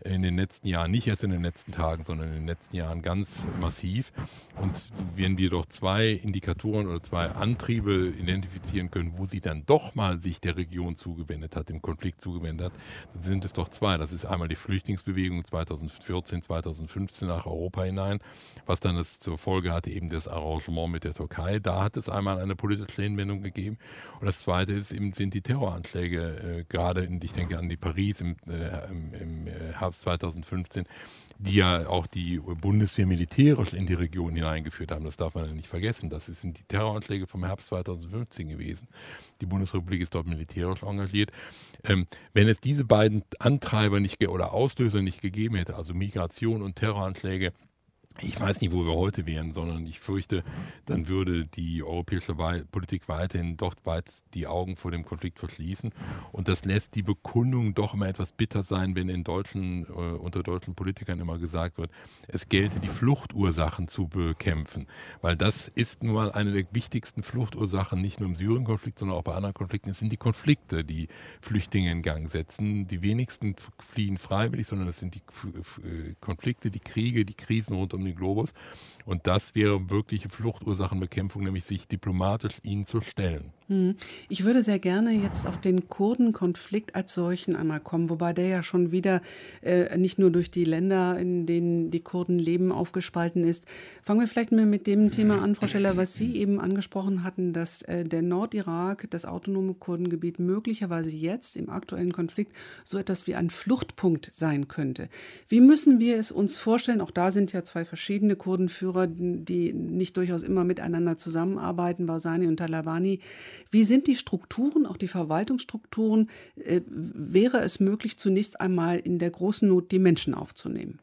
in den letzten Jahren, nicht erst in den letzten Tagen, sondern in den letzten Jahren ganz massiv. Und wenn wir doch zwei Indikatoren oder zwei Antriebe identifizieren können, wo sie dann doch mal sich der Region zugewendet hat, dem Konflikt zugewendet hat, dann sind es doch zwei. Das ist einmal die Flüchtlingsbewegung 2014, 2015 nach Europa hinein, was dann das zur Folge hatte, eben das Arrangement mit der Türkei. Da hat es einmal eine politische Hinwendung gegeben. Und das zweite ist eben, sind die Terroranschläge, äh, gerade in, ich denke an die Paris im, äh, im, im Herbst Herbst 2015, die ja auch die Bundeswehr militärisch in die Region hineingeführt haben. Das darf man ja nicht vergessen. Das sind die Terroranschläge vom Herbst 2015 gewesen. Die Bundesrepublik ist dort militärisch engagiert. Ähm, wenn es diese beiden Antreiber nicht oder Auslöser nicht gegeben hätte, also Migration und Terroranschläge, ich weiß nicht, wo wir heute wären, sondern ich fürchte, dann würde die europäische Politik weiterhin dort weit die Augen vor dem Konflikt verschließen. Und das lässt die Bekundung doch immer etwas bitter sein, wenn in deutschen, äh, unter deutschen Politikern immer gesagt wird, es gelte die Fluchtursachen zu bekämpfen. Weil das ist nun mal eine der wichtigsten Fluchtursachen, nicht nur im Syrien-Konflikt, sondern auch bei anderen Konflikten. Es sind die Konflikte, die Flüchtlinge in Gang setzen. Die wenigsten fliehen freiwillig, sondern es sind die äh, Konflikte, die Kriege, die Krisen rund um den Globus. Und das wäre wirkliche Fluchtursachenbekämpfung, nämlich sich diplomatisch ihnen zu stellen. Hm. Ich würde sehr gerne jetzt auf den Kurdenkonflikt als solchen einmal kommen, wobei der ja schon wieder äh, nicht nur durch die Länder, in denen die Kurden leben, aufgespalten ist. Fangen wir vielleicht mal mit dem Thema an, Frau Scheller, was Sie eben angesprochen hatten, dass äh, der Nordirak, das autonome Kurdengebiet, möglicherweise jetzt im aktuellen Konflikt so etwas wie ein Fluchtpunkt sein könnte. Wie müssen wir es uns vorstellen? Auch da sind ja zwei verschiedene Kurdenführer, die nicht durchaus immer miteinander zusammenarbeiten, Barzani und Talabani. Wie sind die Strukturen, auch die Verwaltungsstrukturen? Äh, wäre es möglich, zunächst einmal in der großen Not die Menschen aufzunehmen?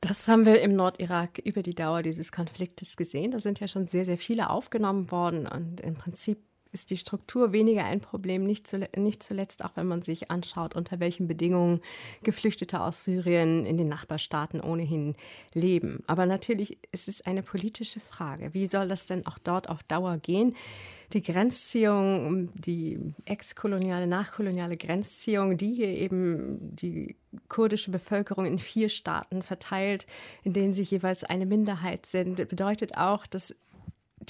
Das haben wir im Nordirak über die Dauer dieses Konfliktes gesehen. Da sind ja schon sehr, sehr viele aufgenommen worden und im Prinzip ist die Struktur weniger ein Problem, nicht, zuletzt, nicht zuletzt auch wenn man sich anschaut, unter welchen Bedingungen Geflüchtete aus Syrien in den Nachbarstaaten ohnehin leben. Aber natürlich ist es eine politische Frage. Wie soll das denn auch dort auf Dauer gehen? Die Grenzziehung, die exkoloniale, nachkoloniale Grenzziehung, die hier eben die kurdische Bevölkerung in vier Staaten verteilt, in denen sie jeweils eine Minderheit sind, bedeutet auch, dass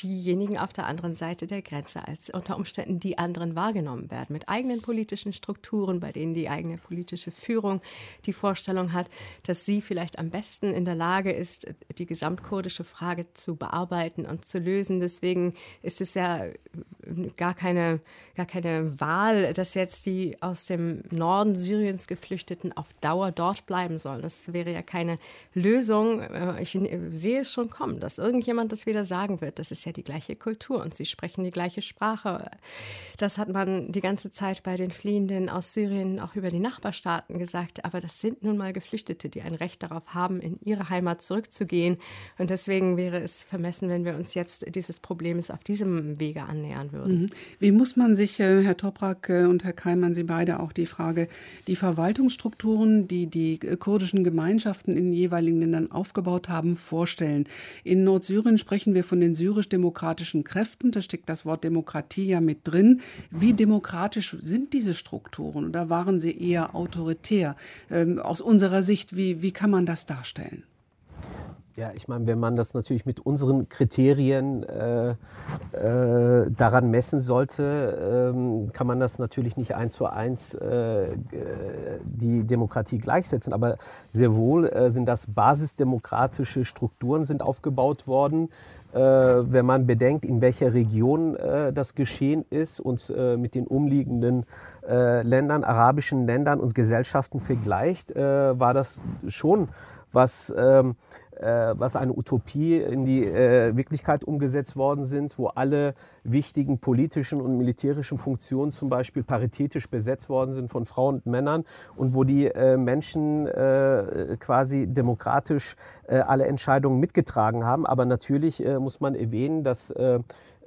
diejenigen auf der anderen Seite der Grenze als unter Umständen die anderen wahrgenommen werden, mit eigenen politischen Strukturen, bei denen die eigene politische Führung die Vorstellung hat, dass sie vielleicht am besten in der Lage ist, die gesamtkurdische Frage zu bearbeiten und zu lösen. Deswegen ist es ja gar keine, gar keine Wahl, dass jetzt die aus dem Norden Syriens Geflüchteten auf Dauer dort bleiben sollen. Das wäre ja keine Lösung. Ich sehe es schon kommen, dass irgendjemand das wieder sagen wird. Das ist ja die gleiche Kultur und sie sprechen die gleiche Sprache. Das hat man die ganze Zeit bei den Fliehenden aus Syrien auch über die Nachbarstaaten gesagt. Aber das sind nun mal Geflüchtete, die ein Recht darauf haben, in ihre Heimat zurückzugehen. Und deswegen wäre es vermessen, wenn wir uns jetzt dieses Problems auf diesem Wege annähern würden. Mhm. Wie muss man sich, äh, Herr Toprak äh, und Herr Keimann, Sie beide auch die Frage, die Verwaltungsstrukturen, die die äh, kurdischen Gemeinschaften in den jeweiligen Ländern aufgebaut haben, vorstellen? In Nordsyrien sprechen wir von den syrisch-demokratischen Kräften. Da steckt das Wort Demokratie ja mit drin. Wie demokratisch sind diese Strukturen oder waren sie eher autoritär? Ähm, aus unserer Sicht, wie, wie kann man das darstellen? Ja, ich meine, wenn man das natürlich mit unseren Kriterien äh, äh, daran messen sollte, ähm, kann man das natürlich nicht eins zu eins äh, die Demokratie gleichsetzen. Aber sehr wohl äh, sind das basisdemokratische Strukturen sind aufgebaut worden. Äh, wenn man bedenkt, in welcher Region äh, das geschehen ist und mit den umliegenden Ländern, arabischen Ländern und Gesellschaften vergleicht, war das schon was ähm, äh, was eine Utopie in die äh, Wirklichkeit umgesetzt worden sind, wo alle wichtigen politischen und militärischen Funktionen zum Beispiel paritätisch besetzt worden sind von Frauen und Männern und wo die äh, Menschen äh, quasi demokratisch äh, alle Entscheidungen mitgetragen haben. Aber natürlich äh, muss man erwähnen, dass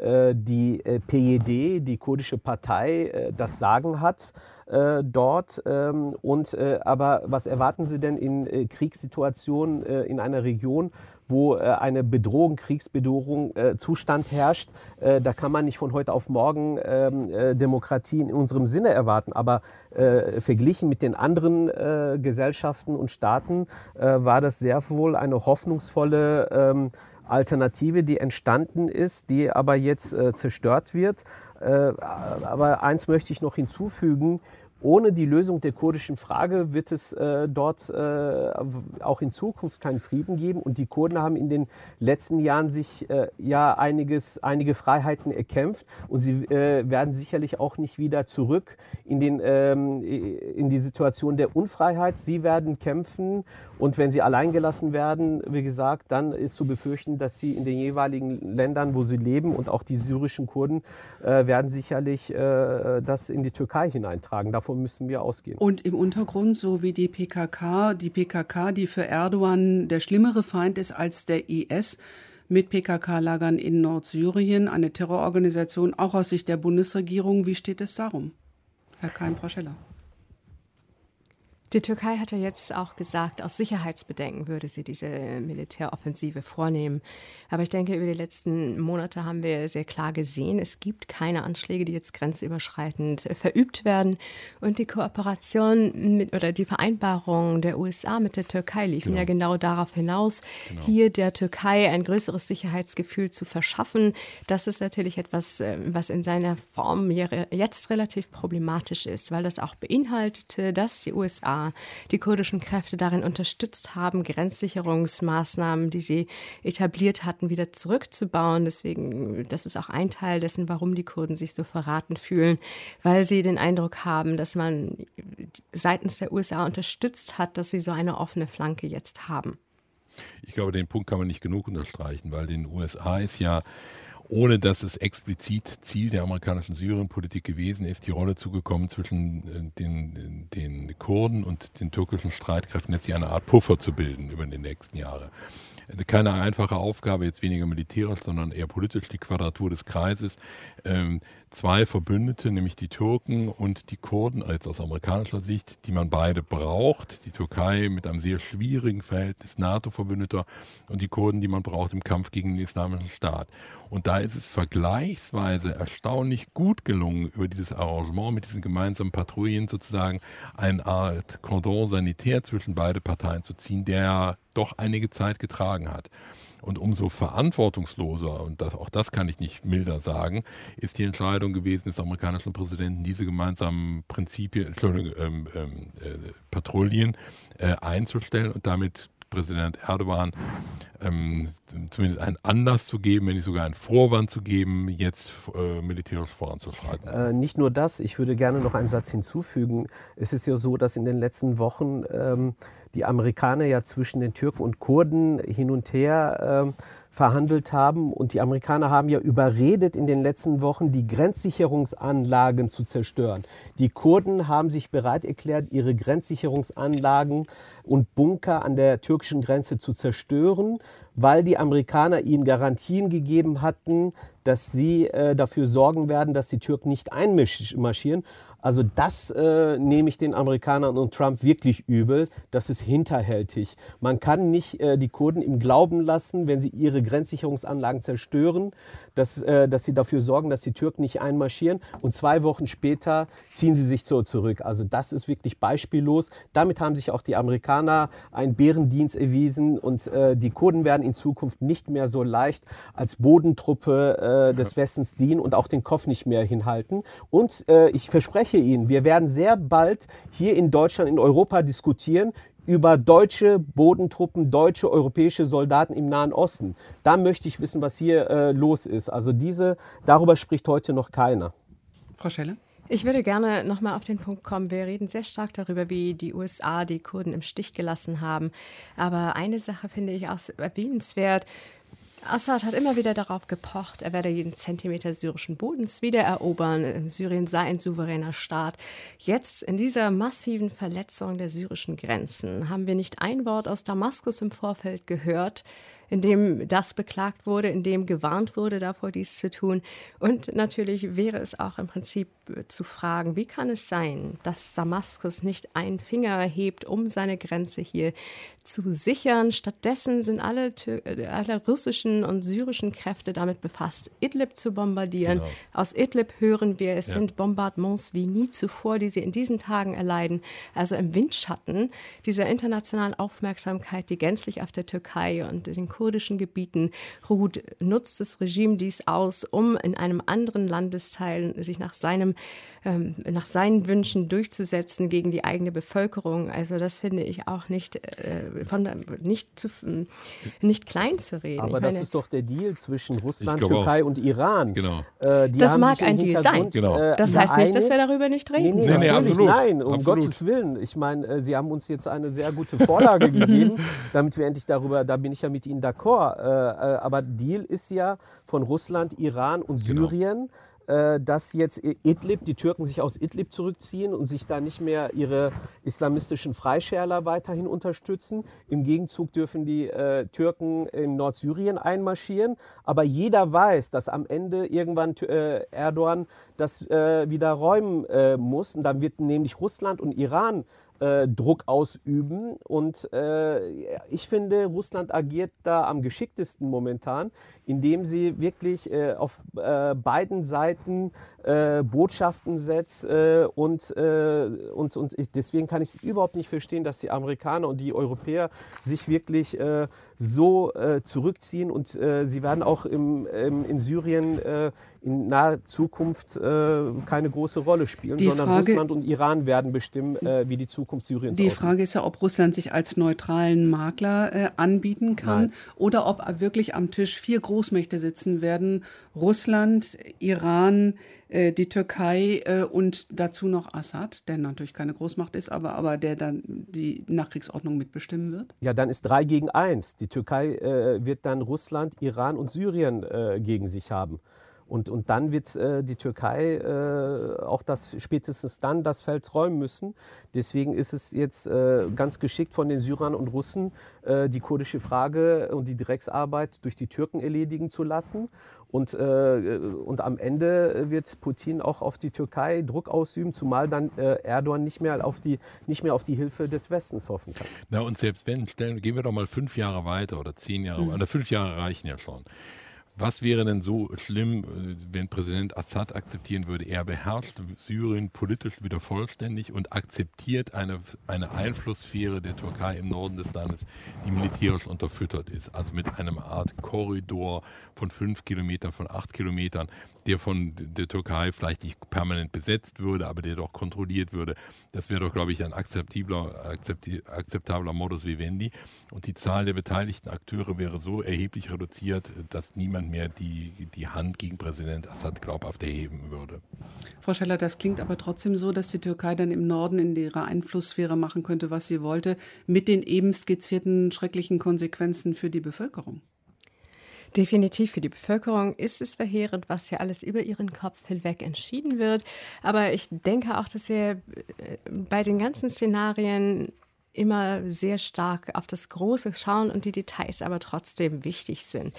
die PJD, die kurdische Partei, das Sagen hat äh, dort. Ähm, und, äh, aber was erwarten Sie denn in äh, Kriegssituationen äh, in einer Region, wo äh, eine Bedrohung, Kriegsbedrohung äh, Zustand herrscht? da kann man nicht von heute auf morgen ähm, Demokratie in unserem Sinne erwarten. Aber verglichen mit den anderen Gesellschaften und Staaten war das sehr wohl eine hoffnungsvolle ähm, Alternative, die entstanden ist, die aber jetzt zerstört wird. aber eins möchte ich noch hinzufügen, ohne die Lösung der kurdischen Frage wird es äh, dort äh, auch in Zukunft keinen Frieden geben. Und die Kurden haben in den letzten Jahren sich äh, ja einiges, einige Freiheiten erkämpft. Und sie äh, werden sicherlich auch nicht wieder zurück in, den, ähm, in die Situation der Unfreiheit. Sie werden kämpfen. Und wenn sie allein gelassen werden, wie gesagt, dann ist zu befürchten, dass sie in den jeweiligen Ländern, wo sie leben, und auch die syrischen Kurden, äh, werden sicherlich äh, das in die Türkei hineintragen. Davon davon müssen wir ausgehen. Und im Untergrund, so wie die PKK, die PKK, die für Erdogan der schlimmere Feind ist als der IS, mit PKK-Lagern in Nordsyrien, eine Terrororganisation, auch aus Sicht der Bundesregierung. Wie steht es darum, Herr Keim-Proscheller? Die Türkei hat ja jetzt auch gesagt, aus Sicherheitsbedenken würde sie diese Militäroffensive vornehmen. Aber ich denke, über die letzten Monate haben wir sehr klar gesehen, es gibt keine Anschläge, die jetzt grenzüberschreitend verübt werden. Und die Kooperation mit, oder die Vereinbarung der USA mit der Türkei liefen genau. ja genau darauf hinaus, genau. hier der Türkei ein größeres Sicherheitsgefühl zu verschaffen. Das ist natürlich etwas, äh, was in seiner Form jetzt relativ problematisch ist, weil das auch beinhaltete, dass die USA die kurdischen Kräfte darin unterstützt haben, Grenzsicherungsmaßnahmen, die sie etabliert hatten, wieder zurückzubauen. Deswegen, das ist auch ein Teil dessen, warum die Kurden sich so verraten fühlen, weil sie den Eindruck haben, dass man seitens der USA unterstützt hat, dass sie so eine offene Flanke jetzt haben. Ich glaube, den Punkt kann man nicht genug unterstreichen, weil den USA ist ja ohne dass es explizit Ziel der amerikanischen Syrienpolitik gewesen ist, die Rolle zugekommen zwischen äh, den, den Kurden und den türkischen Streitkräften, jetzt hier eine Art Puffer zu bilden über die nächsten Jahre. Also keine einfache Aufgabe, jetzt weniger militärisch, sondern eher politisch, die Quadratur des Kreises. Zwei Verbündete, nämlich die Türken und die Kurden, als aus amerikanischer Sicht, die man beide braucht. Die Türkei mit einem sehr schwierigen Verhältnis NATO-Verbündeter und die Kurden, die man braucht im Kampf gegen den Islamischen Staat. Und da ist es vergleichsweise erstaunlich gut gelungen, über dieses Arrangement mit diesen gemeinsamen Patrouillen sozusagen eine Art Cordon sanitär zwischen beide Parteien zu ziehen, der doch einige Zeit getragen hat. Und umso verantwortungsloser, und das, auch das kann ich nicht milder sagen, ist die Entscheidung gewesen des amerikanischen Präsidenten, diese gemeinsamen Prinzipien, Entschuldigung, ähm, ähm, äh, Patrouillen äh, einzustellen und damit Präsident Erdogan ähm, zumindest einen Anlass zu geben, wenn nicht sogar einen Vorwand zu geben, jetzt äh, militärisch voranzuschreiten. Äh, nicht nur das, ich würde gerne noch einen Satz hinzufügen. Es ist ja so, dass in den letzten Wochen ähm, die Amerikaner ja zwischen den Türken und Kurden hin und her äh, verhandelt haben. Und die Amerikaner haben ja überredet in den letzten Wochen, die Grenzsicherungsanlagen zu zerstören. Die Kurden haben sich bereit erklärt, ihre Grenzsicherungsanlagen und Bunker an der türkischen Grenze zu zerstören, weil die Amerikaner ihnen Garantien gegeben hatten, dass sie äh, dafür sorgen werden, dass die Türken nicht einmarschieren. Also das äh, nehme ich den Amerikanern und Trump wirklich übel. Das ist hinterhältig. Man kann nicht äh, die Kurden im Glauben lassen, wenn sie ihre Grenzsicherungsanlagen zerstören, dass, äh, dass sie dafür sorgen, dass die Türken nicht einmarschieren. Und zwei Wochen später ziehen sie sich so zurück. Also das ist wirklich beispiellos. Damit haben sich auch die Amerikaner einen Bärendienst erwiesen. Und äh, die Kurden werden in Zukunft nicht mehr so leicht als Bodentruppe äh, des Westens dienen und auch den Kopf nicht mehr hinhalten. Und äh, ich verspreche verspreche Ihnen, wir werden sehr bald hier in Deutschland, in Europa diskutieren über deutsche Bodentruppen, deutsche europäische Soldaten im Nahen Osten. Da möchte ich wissen, was hier äh, los ist. Also diese, darüber spricht heute noch keiner. Frau Schelle? Ich würde gerne nochmal auf den Punkt kommen. Wir reden sehr stark darüber, wie die USA die Kurden im Stich gelassen haben. Aber eine Sache finde ich auch erwähnenswert. Assad hat immer wieder darauf gepocht, er werde jeden Zentimeter syrischen Bodens wiedererobern. Syrien sei ein souveräner Staat. Jetzt in dieser massiven Verletzung der syrischen Grenzen haben wir nicht ein Wort aus Damaskus im Vorfeld gehört, in dem das beklagt wurde, in dem gewarnt wurde, davor dies zu tun. Und natürlich wäre es auch im Prinzip zu fragen, wie kann es sein, dass Damaskus nicht einen Finger hebt, um seine Grenze hier zu sichern. Stattdessen sind alle, äh, alle russischen und syrischen Kräfte damit befasst, Idlib zu bombardieren. Genau. Aus Idlib hören wir, es ja. sind Bombardements wie nie zuvor, die sie in diesen Tagen erleiden. Also im Windschatten dieser internationalen Aufmerksamkeit, die gänzlich auf der Türkei und den kurdischen Gebieten ruht, nutzt das Regime dies aus, um in einem anderen Landesteil sich nach seinem ähm, nach seinen Wünschen durchzusetzen gegen die eigene Bevölkerung. Also das finde ich auch nicht, äh, von, nicht, zu, nicht klein zu reden. Aber das ist doch der Deal zwischen Russland, Türkei auch. und Iran. Genau. Äh, das mag ein Deal sein. Genau. Äh, das heißt nicht, dass wir darüber nicht reden. Nee, nee, nee, absolut. Nein, um absolut. Gottes Willen. Ich meine, äh, Sie haben uns jetzt eine sehr gute Vorlage gegeben, damit wir endlich darüber, da bin ich ja mit Ihnen d'accord. Äh, äh, aber Deal ist ja von Russland, Iran und genau. Syrien äh, dass jetzt Idlib, die Türken sich aus Idlib zurückziehen und sich da nicht mehr ihre islamistischen Freischärler weiterhin unterstützen. Im Gegenzug dürfen die äh, Türken in Nordsyrien einmarschieren. Aber jeder weiß, dass am Ende irgendwann äh, Erdogan das äh, wieder räumen äh, muss. Und dann wird nämlich Russland und Iran äh, Druck ausüben. Und äh, ich finde, Russland agiert da am geschicktesten momentan, indem sie wirklich äh, auf äh, beiden Seiten äh, Botschaften setzt. Äh, und, und, und ich, deswegen kann ich es überhaupt nicht verstehen, dass die Amerikaner und die Europäer sich wirklich so zurückziehen. Und sie werden auch im, im in Syrien in naher Zukunft keine große Rolle spielen, die sondern Frage, Russland und Iran werden bestimmen, wie die Zukunft Syriens Die aussieht. Frage ist ja, ob Russland sich als neutralen Makler äh, anbieten kann Nein. oder ob wirklich am Tisch vier Großmächte sitzen werden. Russland, Iran, äh, die Türkei äh, und dazu noch Assad, der natürlich keine Großmacht ist, aber, aber der dann die Nachkriegsordnung mitbestimmen wird? Ja, dann ist drei gegen eins. Die Türkei äh, wird dann Russland, Iran und Syrien äh, gegen sich haben. Und, und dann wird äh, die Türkei äh, auch das spätestens dann das Feld räumen müssen. Deswegen ist es jetzt äh, ganz geschickt von den Syrern und Russen, äh, die kurdische Frage und die Drecksarbeit durch die Türken erledigen zu lassen. Und, äh, und am Ende wird Putin auch auf die Türkei Druck ausüben, zumal dann äh, Erdogan nicht mehr, auf die, nicht mehr auf die Hilfe des Westens hoffen kann. Na und selbst wenn, stellen, gehen wir doch mal fünf Jahre weiter oder zehn Jahre, mhm. oder fünf Jahre reichen ja schon was wäre denn so schlimm, äh, wenn Präsident Assad akzeptieren würde? Er beherrscht Syrien politisch wieder vollständig und akzeptiert eine, eine Einflusssphäre der Türkei im Norden des Landes, die militärisch unterfüttert ist. Also mit einem Art Korridor von fünf Kilometern, von acht Kilometern, der von der Türkei vielleicht nicht permanent besetzt würde, aber der doch kontrolliert würde. Das wäre doch, glaube ich, ein akzeptabler, akzeptabler Modus vivendi. Und die Zahl der beteiligten Akteure wäre so erheblich reduziert, dass niemand mehr die, die Hand gegen Präsident Assad glaubhaft erheben würde. Frau Scheller, das klingt aber trotzdem so, dass die Türkei dann im Norden in ihrer Einflusssphäre machen könnte, was sie wollte, mit den eben skizzierten schrecklichen Konsequenzen für die Bevölkerung. Definitiv für die Bevölkerung ist es verheerend, was hier alles über ihren Kopf hinweg entschieden wird. Aber ich denke auch, dass wir äh, bei den ganzen Szenarien immer sehr stark auf das Große schauen und die Details aber trotzdem wichtig sind.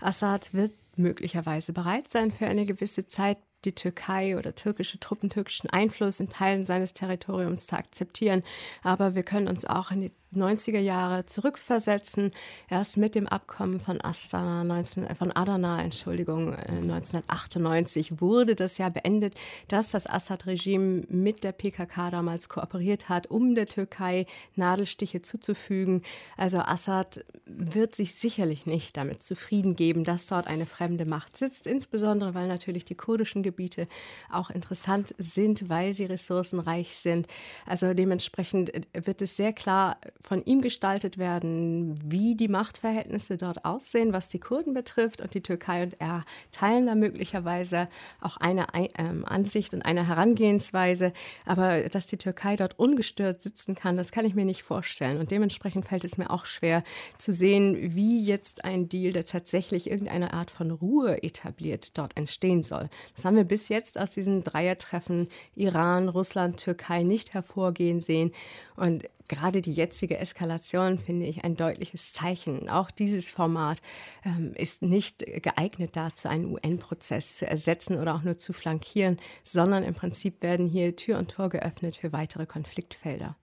Assad wird möglicherweise bereit sein, für eine gewisse Zeit die Türkei oder türkische Truppen, türkischen Einfluss in Teilen seines Territoriums zu akzeptieren. Aber wir können uns auch in die 90er Jahre zurückversetzen. Erst mit dem Abkommen von Astana 19, äh, von Adana, Entschuldigung, 1998 äh, wurde das ja beendet, dass das Assad-Regime mit der PKK damals kooperiert hat, um der Türkei Nadelstiche zuzufügen. Also Assad wird sich sicherlich nicht damit zufrieden geben, dass dort eine fremde Macht sitzt, insbesondere weil natürlich die kurdischen Gebiete auch interessant sind, weil sie ressourcenreich sind. Also dementsprechend äh, wird es sehr klar von ihm gestaltet werden, wie die Machtverhältnisse dort aussehen, was die Kurden betrifft. Und die Türkei und er teilen da möglicherweise auch eine ähm, Ansicht und eine Herangehensweise. Aber dass die Türkei dort ungestört sitzen kann, das kann ich mir nicht vorstellen. Und dementsprechend fällt es mir auch schwer zu sehen, wie jetzt ein Deal, der tatsächlich irgendeine Art von Ruhe etabliert, dort entstehen soll. Das haben wir bis jetzt aus diesen Dreiertreffen Iran, Russland, Türkei nicht hervorgehen sehen. Und gerade die jetzige Eskalation finde ich ein deutliches Zeichen. Auch dieses Format ähm, ist nicht geeignet dazu, einen UN-Prozess zu ersetzen oder auch nur zu flankieren, sondern im Prinzip werden hier Tür und Tor geöffnet für weitere Konfliktfelder.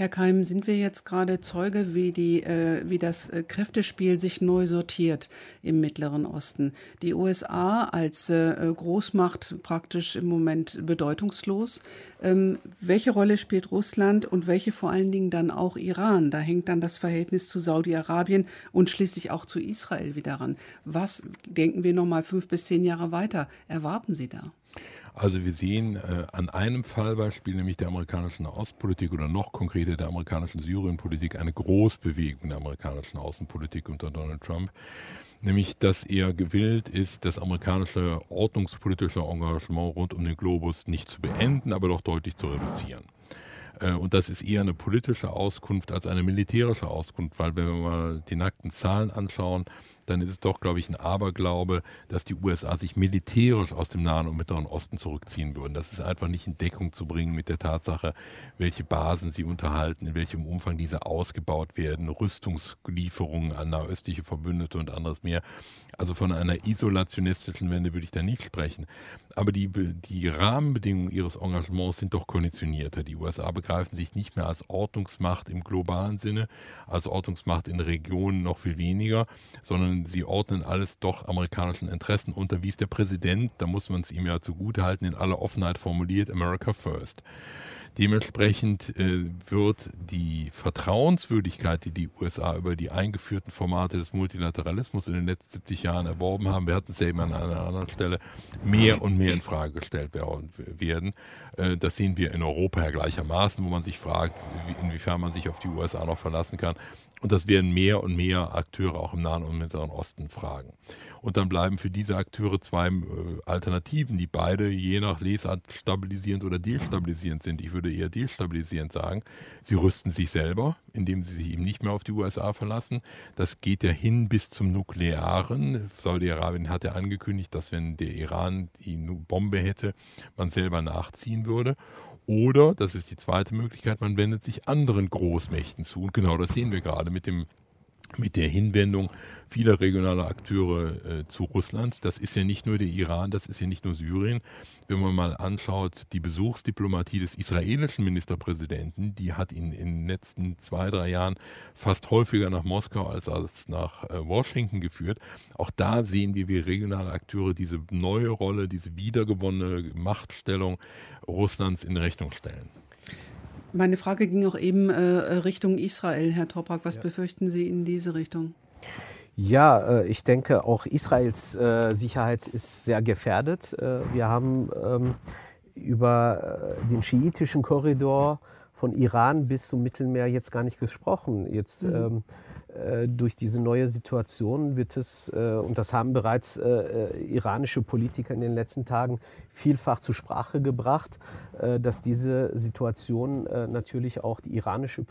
Herr Keim, sind wir jetzt gerade Zeuge, wie, die, äh, wie das äh, Kräftespiel sich neu sortiert im Mittleren Osten? Die USA als äh, Großmacht praktisch im Moment bedeutungslos. Ähm, welche Rolle spielt Russland und welche vor allen Dingen dann auch Iran? Da hängt dann das Verhältnis zu Saudi-Arabien und schließlich auch zu Israel wieder ran. Was denken wir noch mal fünf bis zehn Jahre weiter? Erwarten Sie da? Also wir sehen äh, an einem Fallbeispiel, nämlich der amerikanischen Ostpolitik oder noch konkreter der amerikanischen Syrienpolitik, eine Großbewegung der amerikanischen Außenpolitik unter Donald Trump, nämlich dass er gewillt ist, das amerikanische ordnungspolitische Engagement rund um den Globus nicht zu beenden, aber doch deutlich zu reduzieren. Äh, und das ist eher eine politische Auskunft als eine militärische Auskunft, weil wenn wir mal die nackten Zahlen anschauen, dann ist es doch, glaube ich, ein Aberglaube, dass die USA sich militärisch aus dem Nahen und Mittleren Osten zurückziehen würden. Das ist einfach nicht in Deckung zu bringen mit der Tatsache, welche Basen sie unterhalten, in welchem Umfang diese ausgebaut werden, Rüstungslieferungen an nahöstliche Verbündete und anderes mehr. Also von einer isolationistischen Wende würde ich da nicht sprechen. Aber die, die Rahmenbedingungen ihres Engagements sind doch konditionierter. Die USA begreifen sich nicht mehr als Ordnungsmacht im globalen Sinne, als Ordnungsmacht in Regionen noch viel weniger, sondern sie ordnen alles doch amerikanischen Interessen unter, wie es der Präsident, da muss man es ihm ja zugutehalten, in aller Offenheit formuliert, America First. Dementsprechend äh, wird die Vertrauenswürdigkeit, die die USA über die eingeführten Formate des Multilateralismus in den letzten 70 Jahren erworben haben, wir hatten es eben an einer anderen Stelle, mehr und mehr in Frage gestellt werden. Äh, das sehen wir in Europa ja gleichermaßen, wo man sich fragt, inwiefern man sich auf die USA noch verlassen kann. Und das werden mehr und mehr Akteure auch im Nahen und Mittleren Osten fragen. Und dann bleiben für diese Akteure zwei äh, Alternativen, die beide je nach Lesart stabilisierend oder destabilisierend sind. Ich würde eher destabilisierend sagen. Sie rüsten sich selber, indem sie sich eben nicht mehr auf die USA verlassen. Das geht ja hin bis zum Nuklearen. Saudi-Arabien hat ja angekündigt, dass wenn der Iran die Bombe hätte, man selber nachziehen würde. Oder, das ist die zweite Möglichkeit, man wendet sich anderen Großmächten zu. Und genau das sehen wir gerade mit dem mit der Hinwendung vieler regionaler Akteure äh, zu Russland. Das ist ja nicht nur der Iran, das ist ja nicht nur Syrien. Wenn man mal anschaut, die Besuchsdiplomatie des israelischen Ministerpräsidenten, die hat ihn in den letzten zwei, drei Jahren fast häufiger nach Moskau als, als nach äh, Washington geführt. Auch da sehen wir, wie regionale Akteure diese neue Rolle, diese wiedergewonnene Machtstellung Russlands in Rechnung stellen. Meine Frage ging auch eben äh, Richtung Israel, Herr Toprak. Was ja. befürchten Sie in diese Richtung? Ja, äh, ich denke, auch Israels äh, Sicherheit ist sehr gefährdet. Äh, wir haben ähm, über den schiitischen Korridor von Iran bis zum Mittelmeer jetzt gar nicht gesprochen. Jetzt mhm. ähm, äh, durch diese neue Situation wird es, äh, und das haben bereits äh, iranische Politiker in den letzten Tagen vielfach zur Sprache gebracht, dass diese Situation natürlich auch die iranische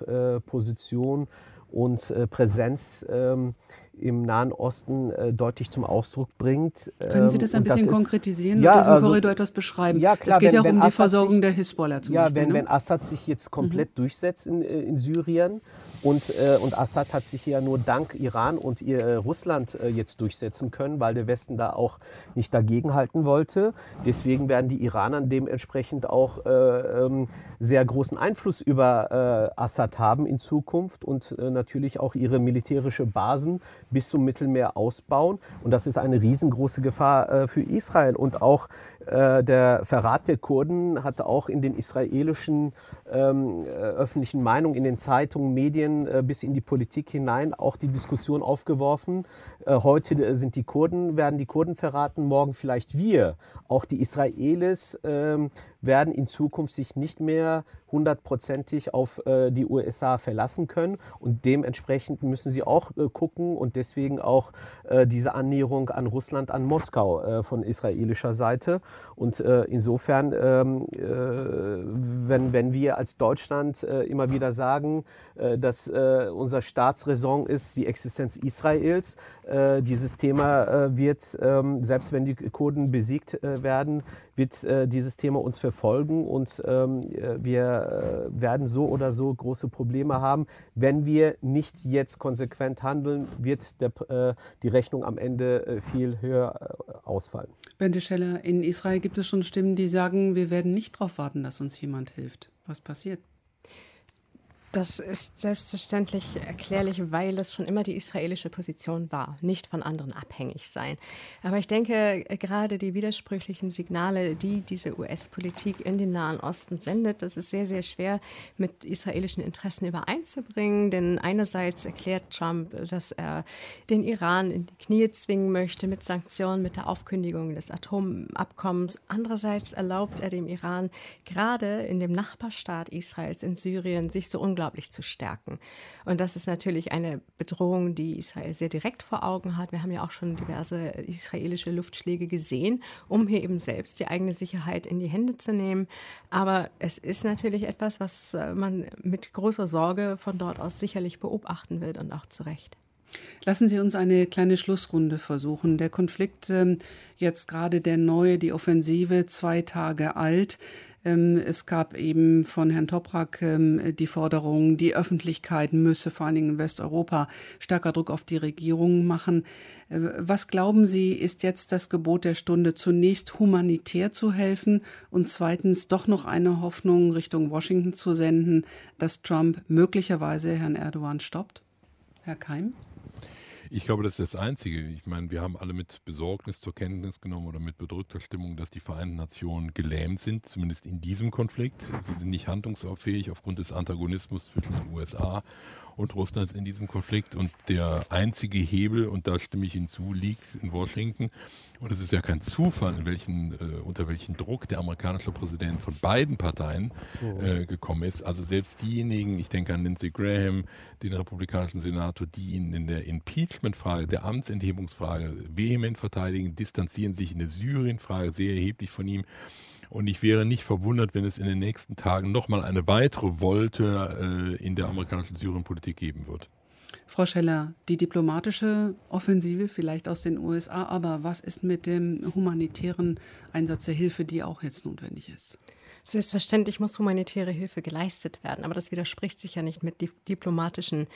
Position und Präsenz ähm, im Nahen Osten deutlich zum Ausdruck bringt. Können Sie das ein bisschen das konkretisieren ja, und diesen also, Korridor etwas beschreiben? Ja, klar, es geht wenn, ja auch um die Versorgung sich, der Hisbollah zum ja, Beispiel. Ja, wenn, ne? wenn Assad sich jetzt komplett mhm. durchsetzt in, in Syrien, und, äh, und Assad hat sich ja nur dank Iran und äh, Russland äh, jetzt durchsetzen können, weil der Westen da auch nicht dagegenhalten wollte. Deswegen werden die Iraner dementsprechend auch äh, ähm, sehr großen Einfluss über äh, Assad haben in Zukunft und äh, natürlich auch ihre militärische Basen bis zum Mittelmeer ausbauen. Und das ist eine riesengroße Gefahr für Israel. Und auch der Verrat der Kurden hat auch in den israelischen ähm, öffentlichen Meinungen, in den Zeitungen, Medien, Medien äh, bis in die Politik hinein auch die Diskussion aufgeworfen. Äh, heute äh, sind die Kurden, werden die Kurden verraten, morgen vielleicht wir. Auch die Israelis ähm, werden in Zukunft sich nicht mehr hundertprozentig auf äh, die USA verlassen können. Und dementsprechend müssen sie auch äh, gucken und deswegen auch äh, diese Annäherung an Russland, an Moskau äh, von israelischer Seite. Und äh, insofern, ähm, äh, wenn, wenn wir als Deutschland immer wieder sagen, dass unser Staatsräson ist die Existenz Israels, dieses Thema wird, ähm, selbst wenn die Kurden besiegt werden, wird dieses Thema uns verfolgen und ähm, wir äh, werden so oder so große Probleme haben. Wenn wir nicht jetzt konsequent handeln, wird der, äh, die Rechnung am Ende äh, viel höher ausfallen. Bente Scheller, in Israel gibt es schon Stimmen, die sagen, wir werden nicht darauf warten, dass uns jemand hilft. Was passiert? Das ist selbstverständlich erklärlich, weil es schon immer die israelische Position war, nicht von anderen abhängig sein. Aber ich denke, gerade die widersprüchlichen Signale, die diese US-Politik in den Nahen Osten sendet, das ist sehr, sehr schwer mit israelischen Interessen übereinzubringen. Denn einerseits erklärt Trump, dass er den Iran in die Knie zwingen möchte mit Sanktionen, mit der Aufkündigung des Atomabkommens. Andererseits erlaubt er dem Iran gerade in dem Nachbarstaat Israels in Syrien sich so unglaublich unglaublich zu stärken. Und das ist natürlich eine Bedrohung, die Israel sehr direkt vor Augen hat. Wir haben ja auch schon diverse israelische Luftschläge gesehen, um hier eben selbst die eigene Sicherheit in die Hände zu nehmen. Aber es ist natürlich etwas, was äh, man mit großer Sorge von dort aus sicherlich beobachten wird und auch zu Recht. Lassen Sie uns eine kleine Schlussrunde versuchen. Der Konflikt, ähm, jetzt gerade der neue, die Offensive, zwei Tage alt. Ähm, es gab eben von Herrn Toprak ähm, die Forderung, die Öffentlichkeit müsse vor allen Dingen in Westeuropa stärker Druck auf die Regierung machen. Äh, was glauben Sie, ist jetzt das Gebot der Stunde, zunächst humanitär zu helfen und zweitens doch noch eine Hoffnung Richtung Washington zu senden, dass Trump möglicherweise Herrn Erdogan stoppt? Herr Keim? Ich glaube, das ist das Einzige. Ich meine, wir haben alle mit Besorgnis zur Kenntnis genommen oder mit bedrückter Stimmung, dass die Vereinten Nationen gelähmt sind, zumindest in diesem Konflikt. Sie sind nicht handlungsfähig aufgrund des Antagonismus zwischen den USA und Russlands in diesem Konflikt. Und der einzige Hebel, und da stimme ich Ihnen zu, liegt in Washington. Und es ist ja kein Zufall, in welchen, äh, unter welchen Druck der amerikanische Präsident von beiden Parteien oh. äh, gekommen ist. Also selbst diejenigen, ich denke an Lindsey Graham, den republikanischen Senator, die ihn in der Impeachment-Frage, der Amtsenthebungsfrage vehement verteidigen, distanzieren sich in der Syrien-Frage sehr erheblich von ihm. Und ich wäre nicht verwundert, wenn es in den nächsten Tagen nochmal eine weitere Wolte äh, in der amerikanischen Syrienpolitik geben wird. Frau Scheller, die diplomatische Offensive vielleicht aus den USA, aber was ist mit dem humanitären Einsatz der Hilfe, die auch jetzt notwendig ist? Selbstverständlich muss humanitäre Hilfe geleistet werden, aber das widerspricht sich ja nicht mit diplomatischen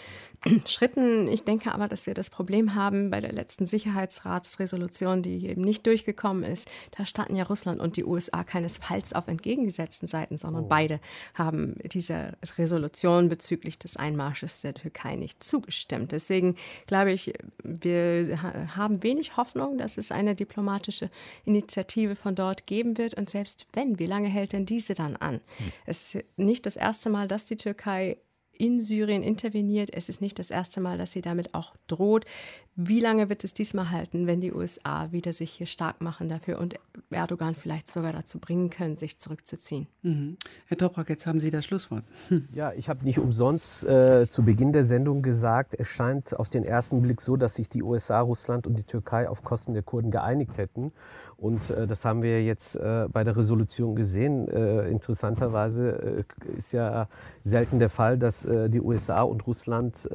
Schritten. Ich denke aber, dass wir das Problem haben bei der letzten Sicherheitsratsresolution, die eben nicht durchgekommen ist. Da standen ja Russland und die USA keinesfalls auf entgegengesetzten Seiten, sondern oh. beide haben dieser Resolution bezüglich des Einmarsches der Türkei nicht zugestimmt. Deswegen glaube ich, wir haben wenig Hoffnung, dass es eine diplomatische Initiative von dort geben wird. Und selbst wenn, wie lange hält denn diese dann an? Hm. Es ist nicht das erste Mal, dass die Türkei in Syrien interveniert. Es ist nicht das erste Mal, dass sie damit auch droht. Wie lange wird es diesmal halten, wenn die USA wieder sich hier stark machen dafür und Erdogan vielleicht sogar dazu bringen können, sich zurückzuziehen? Mhm. Herr Toprak, jetzt haben Sie das Schlusswort. Ja, ich habe nicht umsonst äh, zu Beginn der Sendung gesagt, es scheint auf den ersten Blick so, dass sich die USA, Russland und die Türkei auf Kosten der Kurden geeinigt hätten. Und äh, das haben wir jetzt äh, bei der Resolution gesehen. Äh, interessanterweise äh, ist ja selten der Fall, dass äh, die USA und Russland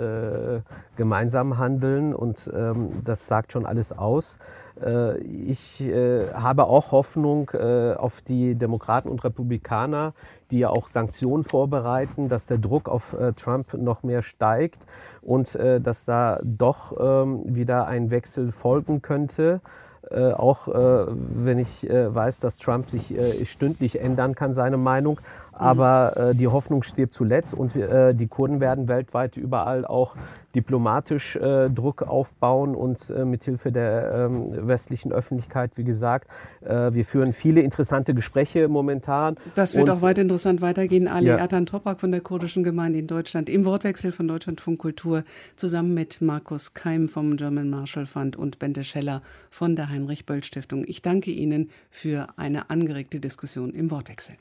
gemeinsam handeln und ähm, das sagt schon alles aus. Äh, ich äh, habe auch Hoffnung äh, auf die Demokraten und Republikaner, die ja auch Sanktionen vorbereiten, dass der Druck auf Trump noch mehr steigt und dass da doch ähm, wieder ein Wechsel folgen könnte. Äh, auch äh, wenn ich äh, weiß, dass Trump sich stündlich ändern kann, seine Meinung. Aber äh, die Hoffnung stirbt zuletzt und äh, die Kurden werden weltweit überall auch diplomatisch äh, Druck aufbauen und äh, mithilfe der ähm, westlichen Öffentlichkeit, wie gesagt, äh, wir führen viele interessante Gespräche momentan. Das wird und, auch weiter interessant weitergehen. Ali ja. Ertan Topak von der kurdischen Gemeinde in Deutschland im Wortwechsel von Deutschlandfunk Kultur zusammen mit Markus Keim vom German Marshall Fund und Bente Scheller von der Heinrich Böll Stiftung. Ich danke Ihnen für eine angeregte Diskussion im Wortwechsel.